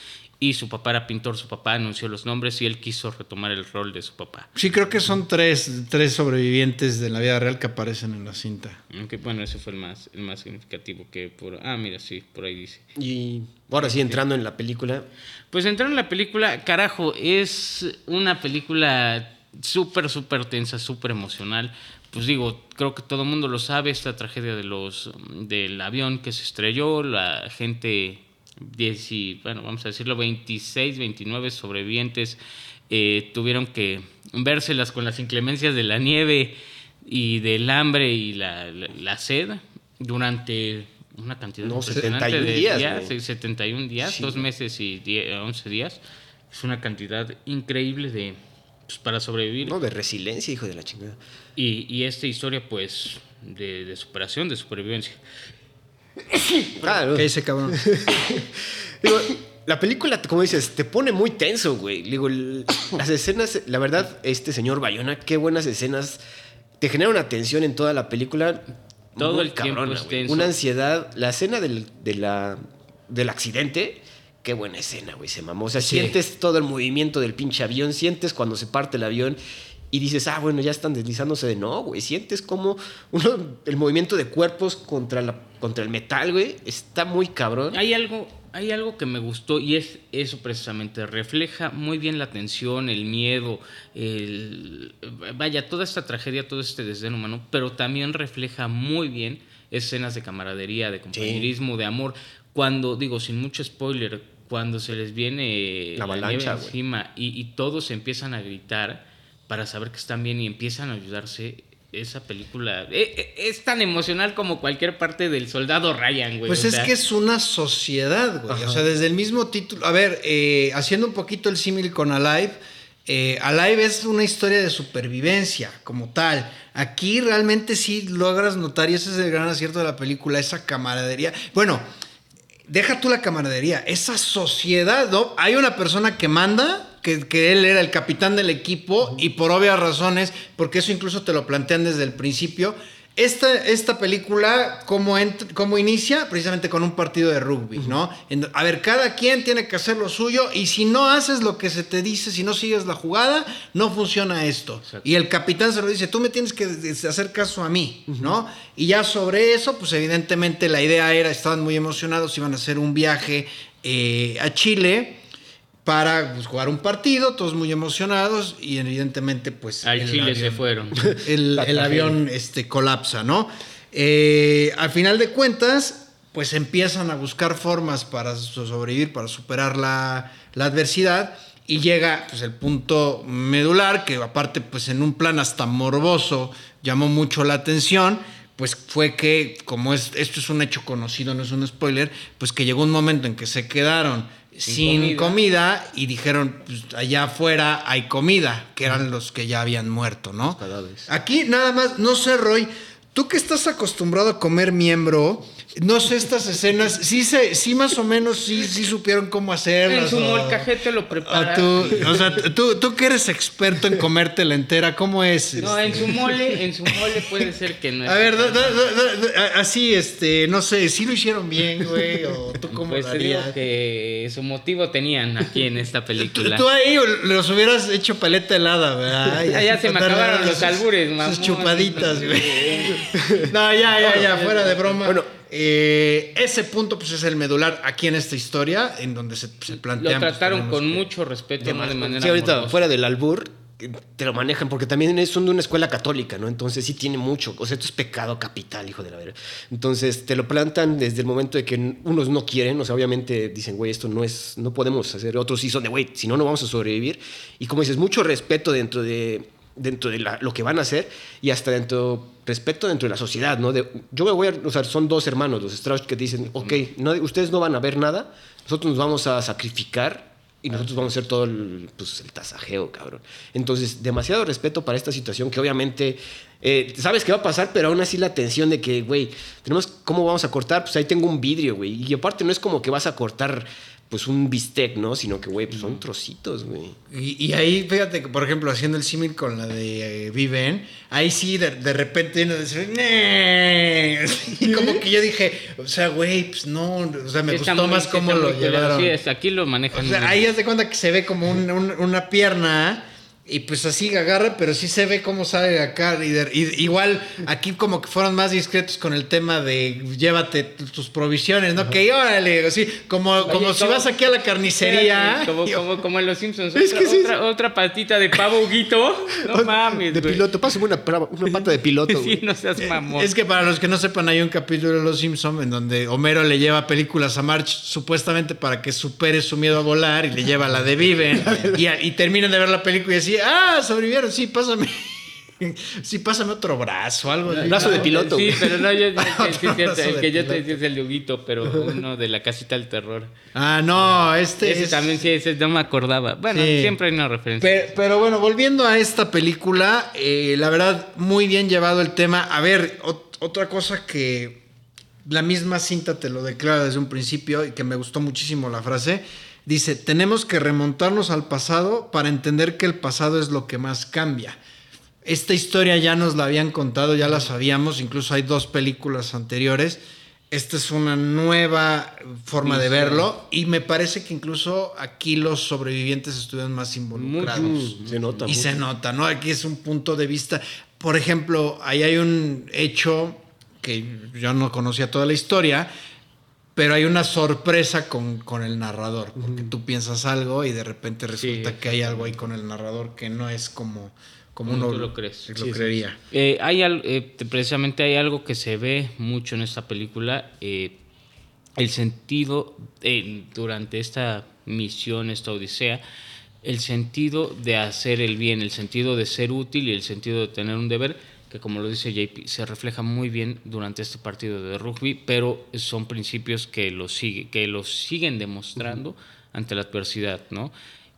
Y su papá era pintor, su papá anunció los nombres y él quiso retomar el rol de su papá. Sí, creo que son tres, tres sobrevivientes de la vida real que aparecen en la cinta. Aunque bueno, ese fue el más, el más significativo que por... Ah, mira, sí, por ahí dice. Y ahora sí, entrando en la película. Pues entrando en la película, carajo, es una película súper, súper tensa, súper emocional. Pues digo, creo que todo el mundo lo sabe, esta tragedia de los, del avión que se estrelló, la gente, 10 y, bueno, vamos a decirlo, 26, 29 sobrevivientes eh, tuvieron que vérselas con las inclemencias de la nieve y del hambre y la, la- la sed durante una cantidad No, impresionante 71 de días, días, güey. 71 días, Sí. dos meses y 10, 11 días. Es una cantidad increíble de pues, para sobrevivir. No, de resiliencia, hijo de la chingada. Y, y esta historia, pues, de, de superación, de supervivencia. Claro. ¿Qué dice cabrón? Digo, la película, como dices, te pone muy tenso, güey. Digo, las escenas, la verdad, este señor Bayona, qué buenas escenas. Te genera una tensión en toda la película. Todo muy el tiempo es güey. tenso. Una ansiedad. La escena del, de la, del accidente, qué buena escena, güey. Se mamó. O sea, Sí. sientes todo el movimiento del pinche avión, sientes cuando se parte el avión. Y dices, ah, bueno, ya están deslizándose de no, güey. Sientes como uno, el movimiento de cuerpos contra, la, contra el metal, güey. Está muy cabrón. Hay algo, hay algo que me gustó y es eso precisamente. Refleja muy bien la tensión, el miedo, el, vaya, toda esta tragedia, todo este desdén humano, pero también refleja muy bien escenas de camaradería, de compañerismo, de amor. Cuando, digo, sin mucho spoiler, cuando se les viene La avalancha, encima y, y todos empiezan a gritar para saber que están bien y empiezan a ayudarse. Esa película eh, eh, es, tan emocional como cualquier parte del soldado Ryan, güey. Pues es sea, que es una sociedad, güey. Ajá. O sea, desde el mismo título. A ver, eh, haciendo un poquito el símil con Alive. eh, Alive es una historia de supervivencia como tal. Aquí realmente sí logras notar, y ese es el gran acierto de la película, esa camaradería. Bueno, deja tú la camaradería, esa sociedad, ¿no? Hay una persona que manda, que, que él era el capitán del equipo, y por obvias razones, porque eso incluso te lo plantean desde el principio. Esta, esta película, ¿cómo, inicia? Precisamente con un partido de rugby, ¿no? En- a ver, cada quien tiene que hacer lo suyo y si no haces lo que se te dice, si no sigues la jugada, no funciona esto. Exacto. Y el capitán se lo dice, tú me tienes que hacer caso a mí, ¿no? Y ya sobre eso, pues evidentemente la idea era, estaban muy emocionados, iban a hacer un viaje eh, a Chile para pues, jugar un partido, todos muy emocionados y evidentemente pues... Al el Chile se avión- fueron. el, avión este, colapsa, ¿no? Eh, al final de cuentas, pues empiezan a buscar formas para so- sobrevivir, para superar la, la adversidad. Y llega pues, el punto medular, que aparte, pues en un plan hasta morboso, llamó mucho la atención. Pues fue que, como es, esto es un hecho conocido, no es un spoiler, pues que llegó un momento en que se quedaron Sin sin, comida. comida. y dijeron, pues allá afuera hay comida, que eran los que ya habían muerto, ¿no? Aquí nada más, no sé, Roy, tú que estás acostumbrado a comer miembro, No sé estas escenas, sí se, sí más o menos sí, sí supieron cómo hacerlas. En su molcajete lo o prepara. tú, o sea, tú, tú que eres experto en comértela entera, ¿cómo es? No, en su mole, en su mole puede ser que no. A ver, da- da- da- da- da- así, este, no sé, si lo hicieron bien, güey, o tú cómo Pues lo que su motivo tenían aquí en esta película. tú ahí los hubieras hecho paleta helada, ¿verdad? Ah, ya se me acabaron los albures, mamón. Sus chupaditas, güey. No, ya, ya, ya, fuera de broma. Bueno. Eh, ese punto, pues, es el medular aquí en esta historia, en donde se, se plantea. Lo trataron con mucho respeto, no de manera Sí, ahorita fuera del albur que te lo manejan porque también son de una escuela católica, ¿no? Entonces sí tiene mucho, o sea, esto es pecado capital, hijo de la verga. Entonces te lo plantan desde el momento de que unos no quieren, o sea, obviamente dicen, güey, esto no es, no podemos hacer, otros sí son de, güey, si no, no vamos a sobrevivir. Y como dices, mucho respeto dentro de dentro de la- lo que van a hacer y hasta dentro respeto dentro de la sociedad, ¿no? De, yo me voy a, o sea, son dos hermanos, los Strauss, que dicen, ok, no, ustedes no van a ver nada, nosotros nos vamos a sacrificar y nosotros vamos a hacer todo el, pues, el tasajeo, cabrón. Entonces, demasiado respeto para esta situación que obviamente eh, sabes qué va a pasar, pero aún así la tensión de que, güey, tenemos, ¿cómo vamos a cortar? Pues ahí tengo un vidrio, güey. Y aparte no es como que vas a cortar, pues, un bistec, ¿no? Sino que, güey, pues son trocitos, güey. Y, y ahí, fíjate que, por ejemplo, haciendo el símil con la de eh, Viven, ahí sí, de, de repente uno dice, y como que yo dije, o sea, güey, pues no, o sea, me gustó muy- más sí cómo lo llevaron. Sí, es, aquí lo manejan. O sea, ahí haz de cuenta que se ve como un- un- una pierna y pues así agarra, pero sí se ve cómo sale acá. Y, de- y- igual aquí como que fueron más discretos con el tema de llévate tus provisiones, ¿no? Que órale, así, como, Oye, como si vas aquí a la carnicería. Espérate, Como, como, como en los Simpsons. Es otra, que sí, otra, otra patita de pavo, Huguito. No mames, De piloto, pásame una, pata de piloto, Sí, no seas mamón. Es que para los que no sepan, hay un capítulo de Los Simpson en donde Homero le lleva películas a March supuestamente para que supere su miedo a volar y le lleva la de Viven y, y terminan de ver la película y así, ah, sobrevivieron, sí, pásame. Sí, pásame otro brazo, algo. Brazo de piloto, Sí, pero no, yo, el que yo te decía es el de Huguito, pero uno de la casita del terror. Ah, no, este Ese es- también sí, ese no me acordaba. Bueno, Sí. siempre hay una referencia. Pero, pero bueno, volviendo a esta película, eh, la verdad, muy bien llevado el tema. A ver, ot- otra cosa que la misma cinta te lo declara desde un principio y que me gustó muchísimo la frase. Dice, tenemos que remontarnos al pasado para entender que el pasado es lo que más cambia. Esta historia ya nos la habían contado, ya la sabíamos, incluso hay dos películas anteriores. Esta es una nueva forma de verlo y me parece que incluso aquí los sobrevivientes estuvieron más involucrados. Se nota. Y mucho. se nota, ¿no? Aquí es un punto de vista. Por ejemplo, ahí hay un hecho que yo no conocía toda la historia, pero hay una sorpresa con, con el narrador, porque tú piensas algo y de repente resulta Sí. que hay algo ahí con el narrador que no es como, como uno tú lo crees. lo Sí, sí, creería. Eh, hay al- eh, precisamente hay algo que se ve mucho en esta película. eh, el sentido eh, durante esta misión, esta odisea, el sentido de hacer el bien, el sentido de ser útil y el sentido de tener un deber, que como lo dice JP, se refleja muy bien durante este partido de rugby, pero son principios que lo, sigue, que lo siguen demostrando ante la adversidad, ¿no?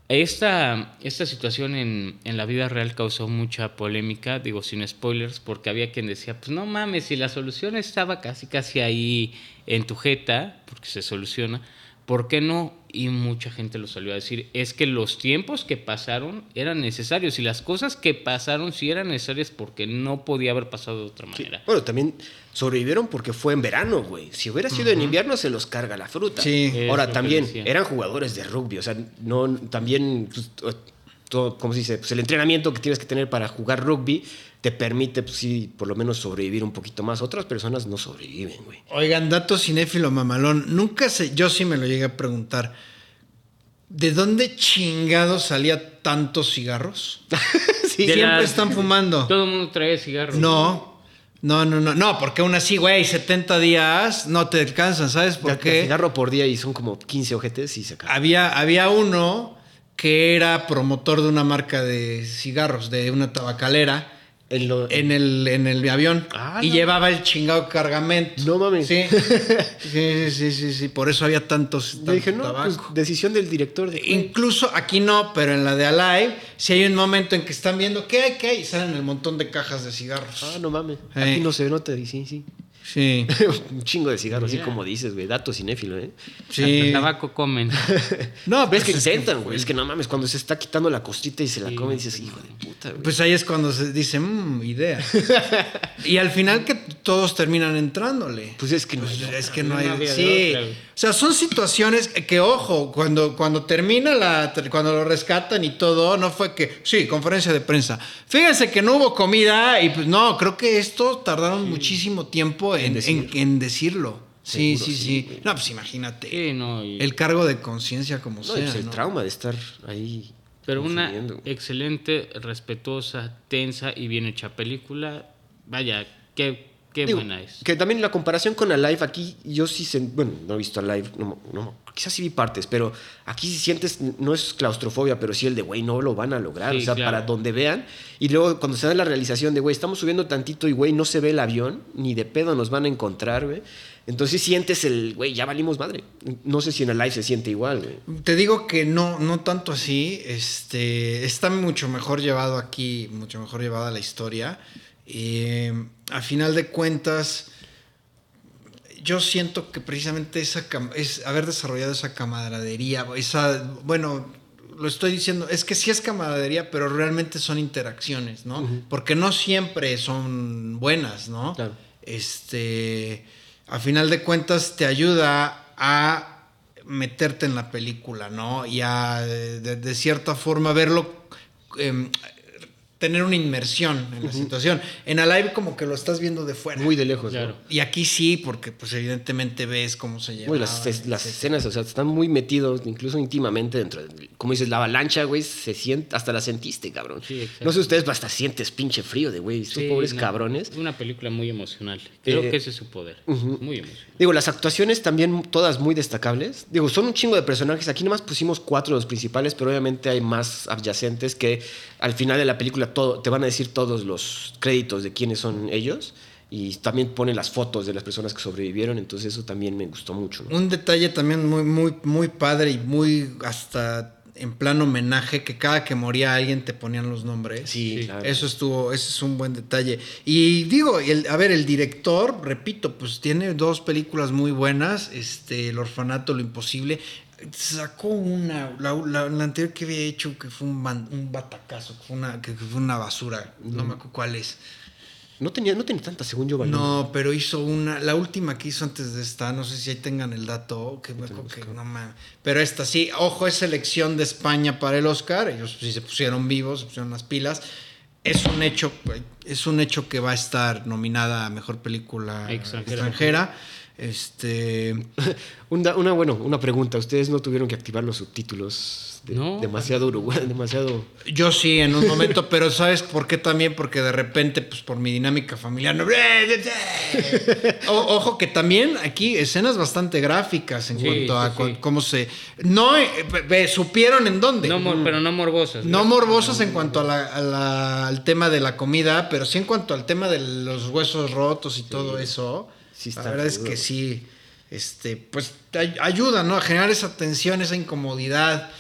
Esta, esta situación en, en la vida real causó mucha polémica, digo sin spoilers, porque había quien decía, pues no mames, si la solución estaba casi casi ahí en tu jeta, porque se soluciona, ¿por qué no? Y mucha gente lo salió a decir, es que los tiempos que pasaron eran necesarios y las cosas que pasaron sí eran necesarias porque no podía haber pasado de otra Sí. manera. Bueno, también sobrevivieron porque fue en verano, güey. Si hubiera sido en invierno, se los carga la fruta. Sí. Es Ahora, también, eran jugadores de rugby. O sea, no, también, pues, todo, ¿cómo se dice? Pues el entrenamiento que tienes que tener para jugar rugby te permite, pues sí, por lo menos sobrevivir un poquito más. Otras personas no sobreviven, güey. Oigan, dato cinéfilo mamalón. Nunca sé, yo sí me lo llegué a preguntar. ¿De dónde chingados salía tantos cigarros? Sí, Siempre la- están fumando. Todo el mundo trae cigarros. No, no, no, no, no, porque aún así, güey, 70 días no te alcanzan, ¿sabes por Ya- qué? cigarro por día y son como 15 ojetes y se acaba. Había, había uno que era promotor de una marca de cigarros, de una tabacalera, En lo- en el, en el avión. Ah, y no. llevaba el chingado cargamento. No mames. Sí, sí, sí, sí, sí, por eso había tantos, tanto dije, no, pues, decisión del director. De, Incluso aquí no, pero en la de Alive, si hay un momento en que están viendo qué hay, qué hay, y salen el montón de cajas de cigarros. Ah, no mames. Sí. Aquí no se nota. y Sí, sí. Sí. un chingo de cigarros, así como dices, güey. Dato cinéfilo, ¿eh? Sí. Hasta tabaco comen. No, Ves que intentan, güey. Es que no mames, cuando se está quitando la costita y se la Sí. come, dices, hijo de puta, güey. Pues ahí es cuando se dice, mmm, idea. y al final que todos terminan entrándole. Pues es que no. Pues es que No no hay. Sí. otra. O sea, son situaciones que, que, ojo, cuando, cuando termina la. Cuando lo rescatan y todo, no fue que. Sí, conferencia de prensa. Fíjense que no hubo comida y pues no, creo que esto tardaron muchísimo tiempo en, En decirlo. en- en decirlo. Sí, Seguro, sí, sí. No, pues imagínate. Sí, no, y- El cargo de conciencia como No, sea. pues el ¿no? trauma de estar ahí. Pero una excelente, respetuosa, tensa y bien hecha película. Vaya, qué, qué Digo, buena es. Que también la comparación con Alive, aquí yo sí, sé, bueno, no he visto Alive, no, no, quizás sí vi partes, pero aquí sí sientes, no es claustrofobia, pero sí el de, güey, no lo van a lograr, Sí, o sea, claro. para donde vean. Y luego cuando se da la realización de, güey, estamos subiendo tantito y, güey, no se ve el avión, ni de pedo nos van a encontrar, güey. Entonces sientes el, güey, ya valimos madre. No sé si en Alive se siente igual, güey. Te digo que no, no tanto así. Este, está mucho mejor llevado aquí, mucho mejor llevada la historia. Eh, a final de cuentas, yo siento que precisamente esa es haber desarrollado esa camaradería, esa, bueno, lo estoy diciendo, es que sí es camaradería, pero realmente son interacciones, ¿no? Porque no siempre son buenas, ¿no? Claro. Este, a final de cuentas te ayuda a meterte en la película, ¿no? Y a, de, de cierta forma, verlo, em, tener una inmersión en la situación. En Alive como que lo estás viendo de fuera. Muy de lejos, Claro. ¿no? Y aquí sí, porque pues evidentemente ves cómo se lleva. Las, es- las escenas, o sea, están muy metidos, incluso íntimamente dentro. de- como dices, la avalancha, güey, se siente, hasta la sentiste, cabrón. Sí, no sé ustedes, pero hasta sientes pinche frío de, güey, estos Sí, pobres no, cabrones. Una película muy emocional. Creo Eh, que ese es su poder. Muy emocional. Digo, las actuaciones también todas muy destacables. Digo, son un chingo de personajes. Aquí nomás pusimos cuatro de los principales, pero obviamente hay más adyacentes que al final de la película todo, te van a decir todos los créditos de quiénes son ellos. Y también ponen las fotos de las personas que sobrevivieron. Entonces eso también me gustó mucho. ¿no? Un detalle también muy, muy, muy padre y muy hasta en plan homenaje, que cada que moría alguien te ponían los nombres. Sí, Sí. claro. Eso estuvo, ese es un buen detalle. Y digo, el- a ver, el director, repito, pues tiene dos películas muy buenas, este, El orfanato, Lo imposible. Sacó una, la, la- la anterior que había hecho, que fue un, batacazo, que fue una, que fue una basura, no me acuerdo cuál es. No tenía, no tenía tanta, según yo. No, pero hizo una, la última que hizo antes de esta, no sé si ahí tengan el dato, que, me acuerdo que no mames. Pero esta sí, ojo, es selección de España para el Oscar, ellos sí se pusieron vivos, se pusieron las pilas. Es un hecho, es un hecho que va a estar nominada a mejor película Extranjera. extranjera. Este, Una, una, bueno, una pregunta. ¿Ustedes no tuvieron que activar los subtítulos? De- No. Demasiado Uruguay, demasiado... yo sí en un momento, pero ¿sabes por qué también? Porque de repente, pues por mi dinámica familiar, no- O- ojo que también aquí escenas bastante gráficas en Sí, cuanto a sí, cu- sí. cómo se... No, eh, supieron en dónde. No, pero no morbosas. No ¿no? morbosos en cuanto a la- a la- al tema de la comida, pero sí en cuanto al tema de los huesos rotos y todo eso. Sí la verdad es que sí, este, pues ayuda, ¿no? A generar esa tensión, esa incomodidad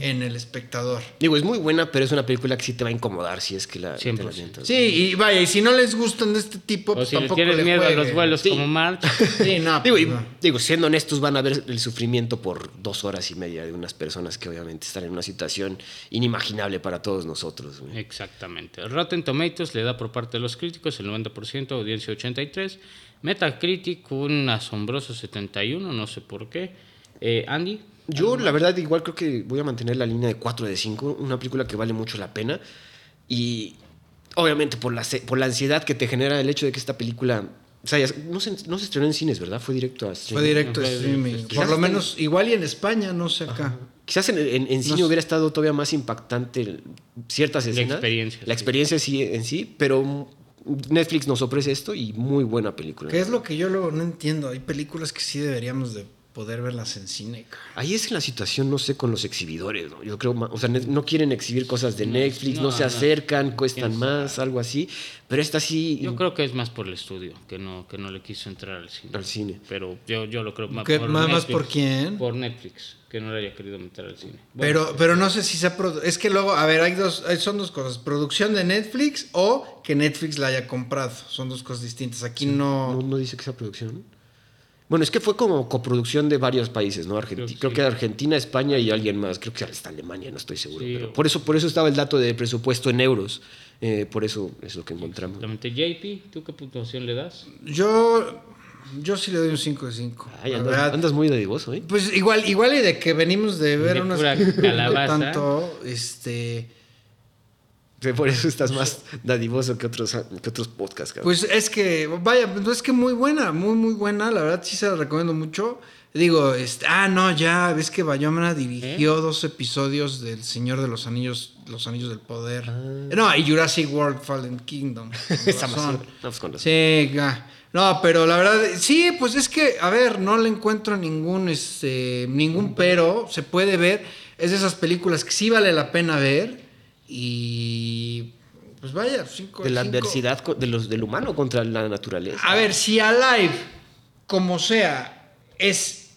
en el espectador. Digo, es muy buena, pero es una película que sí te va a incomodar si es que la... te la 100%. avientas. Sí, y vaya, y si no les gustan de este tipo, O pues si tampoco tienes le miedo a los vuelos Sí. como March. Sí, no, Digo, pues y- no. digo, siendo honestos, van a ver el sufrimiento por dos horas y media de unas personas que obviamente están en una situación inimaginable para todos nosotros. güey. Exactamente. Rotten Tomatoes le da por parte de los críticos el 90%, audiencia 83%. Metacritic un asombroso 71%, no sé por qué. Eh, Andy. Yo, la verdad, igual creo que voy a mantener la línea de 4 de 5, una película que vale mucho la pena. Y obviamente por la, por la ansiedad que te genera el hecho de que esta película... O sea, no, se, no se estrenó en cines, ¿verdad? Fue directo a Fue streaming. directo a Fue streaming. directo a Por lo streaming. menos, igual y en España, no sé acá. Quizás en, en- en cine sé. hubiera estado todavía más impactante ciertas La escenas. experiencia, La sí. experiencia sí en sí, pero Netflix nos ofrece esto y muy buena película. ¿Qué es lo que yo luego no entiendo? Hay películas que sí deberíamos de poder verlas en cine. cara. Ahí es la situación, no sé, con los exhibidores, ¿no? Yo creo, o sea, no quieren exhibir cosas de Netflix, no, no, se no. acercan, cuestan más, algo así. Pero esta sí Yo creo que es más por el estudio, que no, que no le quiso entrar al cine. al cine. Pero yo, yo lo creo más ¿Qué- por más- más Netflix. por quién? Por Netflix. Que no le haya querido meter al cine. Bueno, Pero, pero no sé si se ha produ- Es que luego, a ver, hay dos, hay- son dos cosas. Producción de Netflix o que Netflix la haya comprado. Son dos cosas distintas. Aquí No, no... no dice que sea producción. Bueno, es que fue como coproducción de varios países, ¿no? Argenti- Creo que creo, sí. que Argentina, España y alguien más. Creo que hasta Alemania, no estoy seguro. Sí, pero o- por, eso, por eso estaba el dato de presupuesto en euros. Eh, por eso es lo que encontramos. Exactamente. JP, ¿tú qué puntuación le das? Yo, yo sí le doy un 5 de 5. Ay, la andas, verdad. andas muy dadivoso, ¿eh? Pues igual, igual y de que venimos de ver De unas pura calabaza. tanto, este... Por eso estás más dadivoso que otros, que otros podcasts, cabrón. Pues es que, vaya, pues es que muy buena, muy, muy buena. La verdad sí se la recomiendo mucho. Digo, este, ah, no, ya, ves que Bayomana dirigió dos episodios del Señor de los Anillos, Los Anillos del Poder. No, y Jurassic World Fallen Kingdom. con pues con razón. Sí, ga. No, pero la verdad, sí, pues es que, a ver, no le encuentro ningún, este, ningún pero, se puede ver, es de esas películas que sí vale la pena ver y, pues vaya, cinco de la cinco. adversidad de los, del humano contra la naturaleza. A ver, si Alive, como sea, es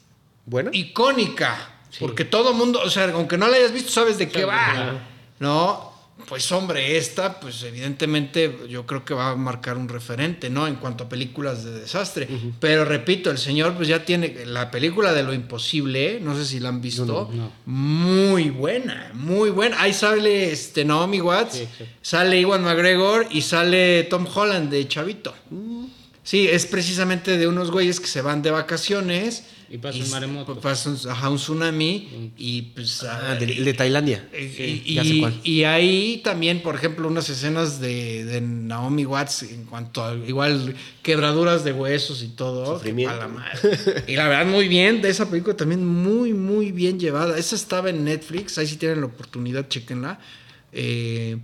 bueno. icónica, porque todo mundo, o sea, aunque no la hayas visto, sabes de qué va, claro. ¿no? Pues hombre, esta, pues evidentemente yo creo que va a marcar un referente, ¿no? En cuanto a películas de desastre. Pero repito, el señor pues ya tiene la película de lo imposible, no sé si la han visto, No, no. muy buena, muy buena. Ahí sale este Naomi Watts, Sí, sale Iwan McGregor y sale Tom Holland de Chavito. Sí, es precisamente de unos güeyes que se van de vacaciones. Y pasa un maremoto. Pasa un, ajá, un tsunami y pues... Ah, de, de Tailandia. y, ya sé y- cuál. y ahí también, por ejemplo, unas escenas de, de Naomi Watts en cuanto a igual quebraduras de huesos y todo. Sufrimiento. a la madre. Y la verdad, muy bien, de esa película también muy, muy bien llevada. Esa estaba en Netflix, ahí si tienen la oportunidad, chequenla. Eh,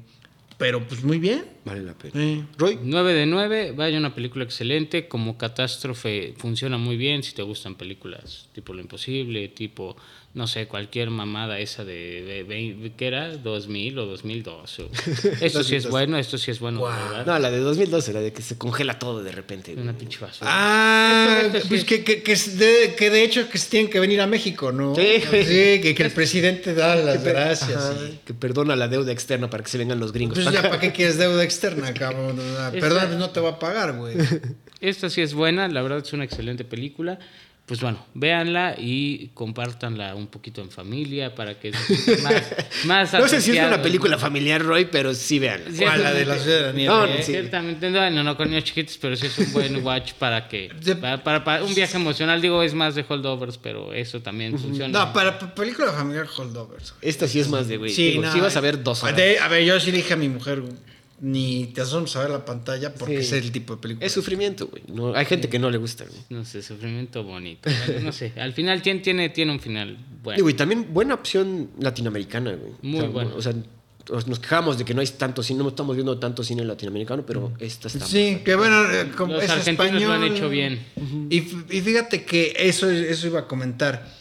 pero pues muy bien. Vale la pena. Sí. Roy, 9 de 9, vaya una película excelente, como catástrofe funciona muy bien si te gustan películas tipo Lo Imposible, tipo, no sé, cualquier mamada esa de, de, de- ¿qué era? 2000 o 2002. o- Esto sí es 2002. bueno, esto sí es bueno, no, la de 2012, la de que se congela todo de repente. Una pinche basura. Ah, Esto- esto sí pues es- que, que, que, de, que de hecho que se tienen que venir a México, ¿no? Sí. Sí, que, que el presidente da las per- gracias. Ajá, y- Que perdona la deuda externa para que se vengan los gringos. Pues ya, ¿para qué quieres deuda externa, cabrón? Perdón, no te va a pagar, güey. Esta sí es buena, la verdad es una excelente película. Pues bueno, véanla y compártanla un poquito en familia para que se sientan más, más no sé si es una película familiar, Roy, pero sí vean. Sí. La de la ciudad de la nieve. No, ¿eh? sí. Ciertamente, no, no, no con niños chiquitos, pero sí es un buen watch para que. Para, para- para un viaje emocional, digo, es más de holdovers, pero eso también funciona. No, para película familiar holdovers. Esta sí es más de, güey. digo, no, sí vas a ver dos horas. de- a ver, yo sí le dije a mi mujer, ni te asomes a ver la pantalla porque Sí. es el tipo de película. Es sufrimiento, güey. No, hay gente que no le gusta, güey. No sé, sufrimiento bonito. Bueno, no sé, al final tiene, tiene, tiene un final bueno. Y también buena opción latinoamericana, güey. Muy o sea, buena. O sea, nos quejamos de que no hay tanto cine, no estamos viendo tanto cine latinoamericano, pero esta está. Sí, que bueno, eh, como Los es argentinos lo han hecho bien. Y, y fíjate que eso, eso iba a comentar.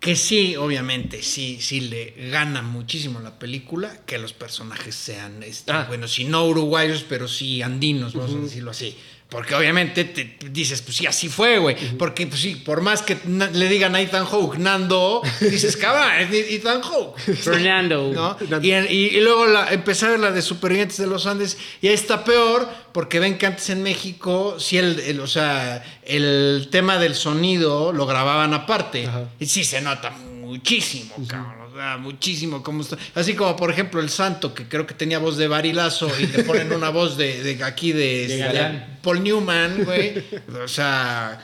Que sí, obviamente, sí, sí le gana muchísimo la película que los personajes sean, este, Ah. bueno, si no uruguayos, pero sí andinos, vamos a decirlo así. Porque obviamente te dices, pues sí, así fue, güey. Porque, pues sí, por más que le digan a Ethan Hawke, Nando, dices, cabrón, es Ethan Hawke. Fernando. ¿no? Y, y- y luego la, empezar la de Supervivientes de los Andes, y ahí está peor, porque ven que antes en México, sí, el, el- o sea, el tema del sonido lo grababan aparte. Ajá. Y sí se nota muchísimo, cabrón. Muchísimo está. Así como, por ejemplo, el Santo, que creo que tenía voz de barilazo, y te ponen una voz de, de aquí de, De este. Paul Newman, güey. O sea.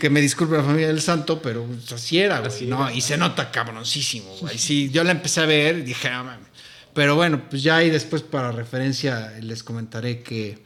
Que me disculpe la familia del santo, pero pues, así era, güey, ¿no? Y se nota cabroncísimo, güey. Sí, yo la empecé a ver y dije, ah, mames. Pero bueno, pues ya ahí después para referencia les comentaré que,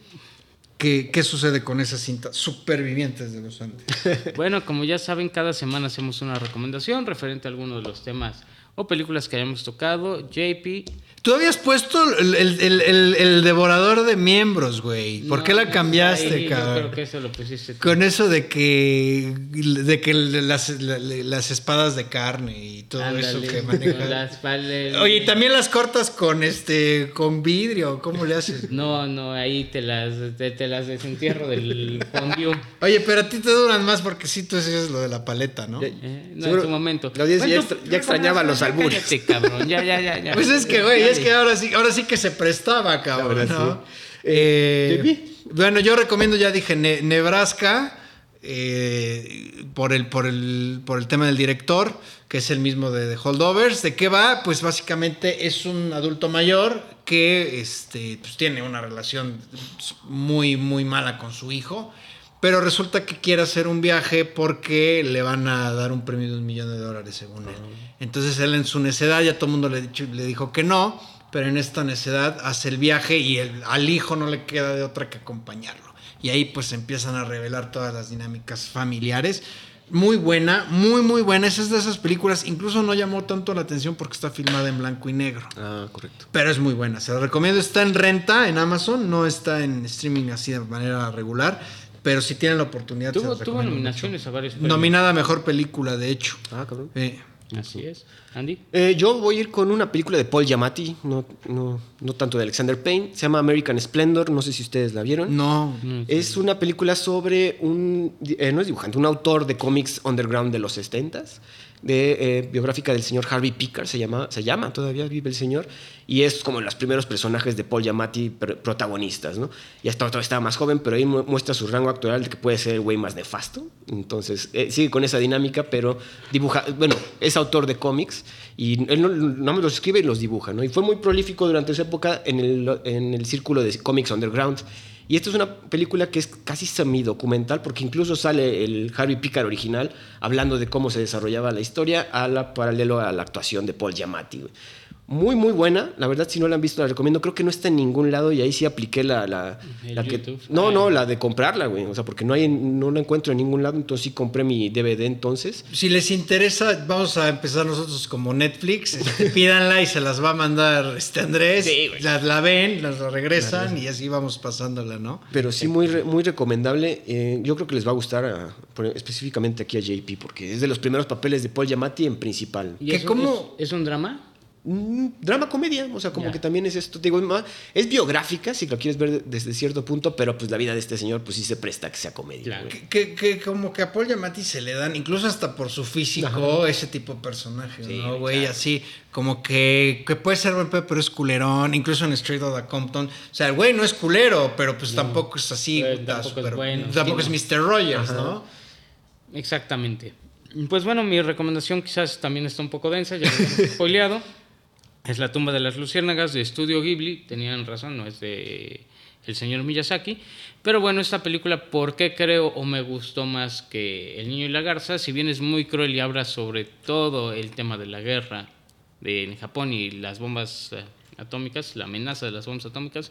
que- qué sucede con esa cinta Supervivientes de los Andes. Bueno, como ya saben, cada semana hacemos una recomendación referente a alguno de los temas o películas que hayamos tocado. JP, Tú habías puesto el, el- el- el- el devorador de miembros, güey. ¿Por no, qué la pues, cambiaste, ahí Yo cabrón? creo que eso lo pusiste. tú. Con eso de que, de que las, la- las espadas de carne y todo Ándale, eso que con maneja. las pal- Oye, y también las cortas con este con vidrio, ¿cómo le haces? No, no, ahí te las, te, te las desentierro del fondue. Oye, pero a ti te duran más porque sí tú haces lo de la paleta, ¿no? Eh, no, Seguro en su momento. la audiencia ya Bueno, extra- ya extrañaba los ya albures. cállate, cabrón. Ya, ya, ya, ya. Pues es que, güey, es que ahora sí, ahora sí que se prestaba, cabrón, ¿no? Eh, JP. bueno, yo recomiendo, ya dije, Ne- Nebraska, eh, por, el, por, el, por el tema del director, que es el mismo de, de Holdovers. ¿De qué va? Pues básicamente es un adulto mayor que este, pues, tiene una relación muy, muy mala con su hijo. Pero resulta que quiere hacer un viaje porque le van a dar un premio de un millón de dólares, según él. Entonces él en su necedad, ya todo el mundo le, dicho- le dijo que no, pero en esta necedad hace el viaje y el- al hijo no le queda de otra que acompañarlo. Y ahí pues empiezan a revelar todas las dinámicas familiares. Muy buena, muy, muy buena. Esa es de esas películas, incluso no llamó tanto la atención porque está filmada en blanco y negro. Ah, correcto. Pero es muy buena, se la recomiendo. Está en renta en Amazon, no está en streaming así de manera regular. Pero si tienen la oportunidad, Tuvo, tuvo nominaciones a varios premios. Nominada a mejor película, de hecho. Ah, cabrón. Eh, Así es. Andy. Eh, yo voy a ir con una película de Paul Giamatti, no, no, no tanto de Alexander Payne. Se llama American Splendor, no sé si ustedes la vieron. no. Es una película sobre un, eh, no es dibujante, un autor de cómics underground de los 70s, eh, biográfica del señor Harvey Pickard, se llama, se llama, todavía vive el señor, y es como los primeros personajes de Paul Giamatti pr- protagonistas, ¿no? Ya todavía estaba más joven, pero ahí mu- muestra su rango actual de que puede ser el güey más nefasto, entonces eh, sigue con esa dinámica, pero dibuja, bueno, es autor de cómics, y él no, no me los escribe y los dibuja, ¿no? Y fue muy prolífico durante esa época en el, en el círculo de cómics underground, y esta es una película que es casi semidocumental, porque incluso sale el Harvey Pickard original hablando de cómo se desarrollaba la historia a paralelo a la actuación de Paul Giamatti. Muy, muy buena. La verdad, si no la han visto, la recomiendo. Creo que no está en ningún lado y ahí sí apliqué la... la, El la que, YouTube. no, Ah. no, la de comprarla, güey. O sea, porque no, hay, en- no la encuentro en ningún lado, entonces sí compré mi DVD entonces. Si les interesa, vamos a empezar nosotros como Netflix. este, pídanla y se las va a mandar este Andrés. Sí, güey. las la ven, las la regresan y así vamos pasándola, ¿no? Pero sí, muy, re- muy recomendable. Eh, yo creo que les va a gustar a- por- específicamente aquí a JP, porque es de los primeros papeles de Paul Giamatti en principal. ¿Y ¿Qué, es, un- cómo? es, es un drama? Mm, drama comedia, o sea, como que también es esto, digo, es biográfica, si lo quieres ver desde cierto punto, pero pues la vida de este señor, pues sí se presta a que sea comedia. Claro. Que, que como que a Paul Giamatti se le dan, incluso hasta por su físico, ese tipo de personajes, Sí, ¿no, güey? claro. Así, como que, que puede ser buen pedo, pero es culerón, incluso en Straight Outta Compton. O sea, el güey no es culero, pero pues tampoco es así, puta, tampoco es súper- bueno. Tampoco Sí, es Mr. Rogers, ¿no? Exactamente. Pues bueno, mi recomendación quizás también está un poco densa, ya lo hemos spoileado. Es La tumba de las luciérnagas de Estudio Ghibli. Tenían razón, no es de el señor Miyazaki. Pero bueno, esta película, ¿por qué creo o me gustó más que El niño y la garza? Si bien es muy cruel y habla sobre todo el tema de la guerra en Japón y las bombas eh, atómicas, la amenaza de las bombas atómicas,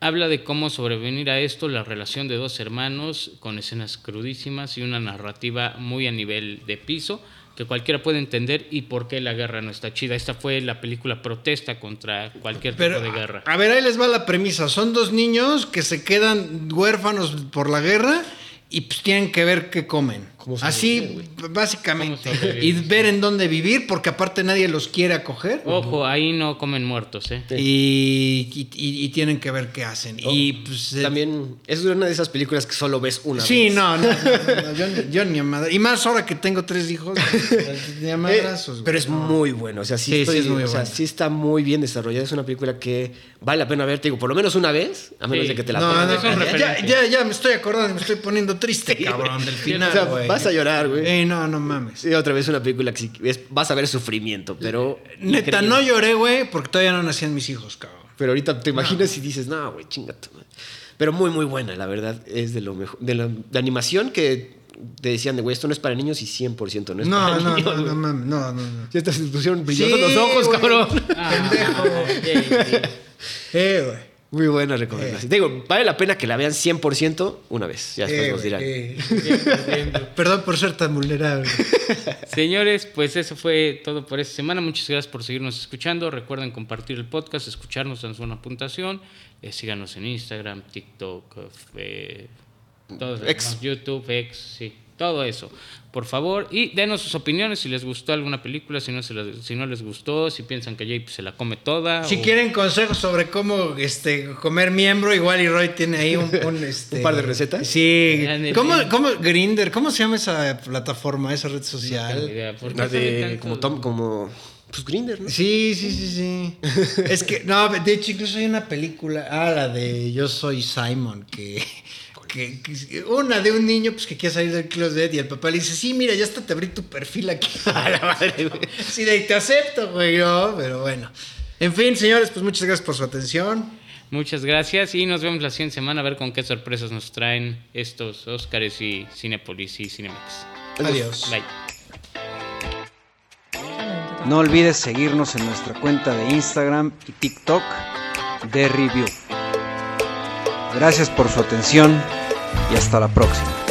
Habla de cómo sobrevenir a esto, la relación de dos hermanos, con escenas crudísimas y una narrativa muy a nivel de piso, que cualquiera puede entender y por qué la guerra no está chida. Esta fue la película protesta contra cualquier Pero, tipo de guerra. a ver, ahí les va la premisa. Son dos niños que se quedan huérfanos por la guerra y pues tienen que ver qué comen. ¿Cómo Así, básicamente. Y ver en dónde vivir, porque aparte nadie los quiere acoger. Ojo, ahí no comen muertos, ¿eh? Y, y- y- y tienen que ver qué hacen. y pues. eh, También es una de esas películas que solo ves una Sí, vez. no, no, no, no, yo, ni- yo ni a madre- Y más ahora que tengo tres hijos, ni a Eh, pero es muy bueno, o sea, sí, Sí, sí estoy- es muy o sea, buena. sí está muy bien desarrollada, es una película que vale la pena ver, te digo, por lo menos una vez, a menos Sí. de que te la No, ya, ya, ya me estoy acordando, me estoy poniendo triste, cabrón, del final, O sea, güey. Vas a llorar, güey. Eh, no, no mames. Sí, otra vez una película que sí- es- vas a ver sufrimiento, pero... Neta, increíble. no lloré, güey, porque todavía no nacían mis hijos, cabrón. Pero ahorita te imaginas y dices, no, güey, chingate. Pero muy, muy buena, la verdad. Es de lo mejor. De la de animación que te decían de, güey, esto no es para niños y 100% no es No, para no, niños. no, no, no, no, no. Ya te pusieron brillosos Sí, los ojos, güey. cabrón. Ah, Pendejo. Eh, güey. Muy buena recomendación. Digo, vale la pena que la vean 100% una vez. Ya después Eh, nos dirán. eh. Perdón por ser tan vulnerable. Señores, pues eso fue todo por esta semana. Muchas gracias por seguirnos escuchando. Recuerden compartir el podcast, escucharnos, darnos una puntuación. Eh, síganos en Instagram, TikTok, eh. YouTube, X, sí, todo eso. Por favor, y denos sus opiniones si les gustó alguna película, si no, se si no les gustó, si piensan que Jay pues, se la come toda. Si o- quieren consejos sobre cómo este, comer miembro, igual y Roy tiene ahí un, un, este, ¿Un par de recetas? Sí. ¿Cómo, cómo, Grinder, ¿cómo se llama esa plataforma, esa red No tengo social? idea, ¿por qué La de como Tom, como. Pues Grinder, ¿no? Sí, sí, sí, sí. es que, no, de hecho, incluso hay una película, ah, la de Yo soy Simon, que, que, que- una de un niño pues que quiere salir del closet y el papá le dice, sí, mira, ya hasta te abrí tu perfil aquí. A la madre, güey. sí, de ahí te acepto, güey, no, pero bueno. En fin, señores, pues muchas gracias por su atención. Muchas gracias y nos vemos la siguiente semana a ver con qué sorpresas nos traen estos Óscares y Cinepolis y Cinemex. Adiós. Bye. No olvides seguirnos en nuestra cuenta de Instagram y TikTok de Review. Gracias por su atención y hasta la próxima.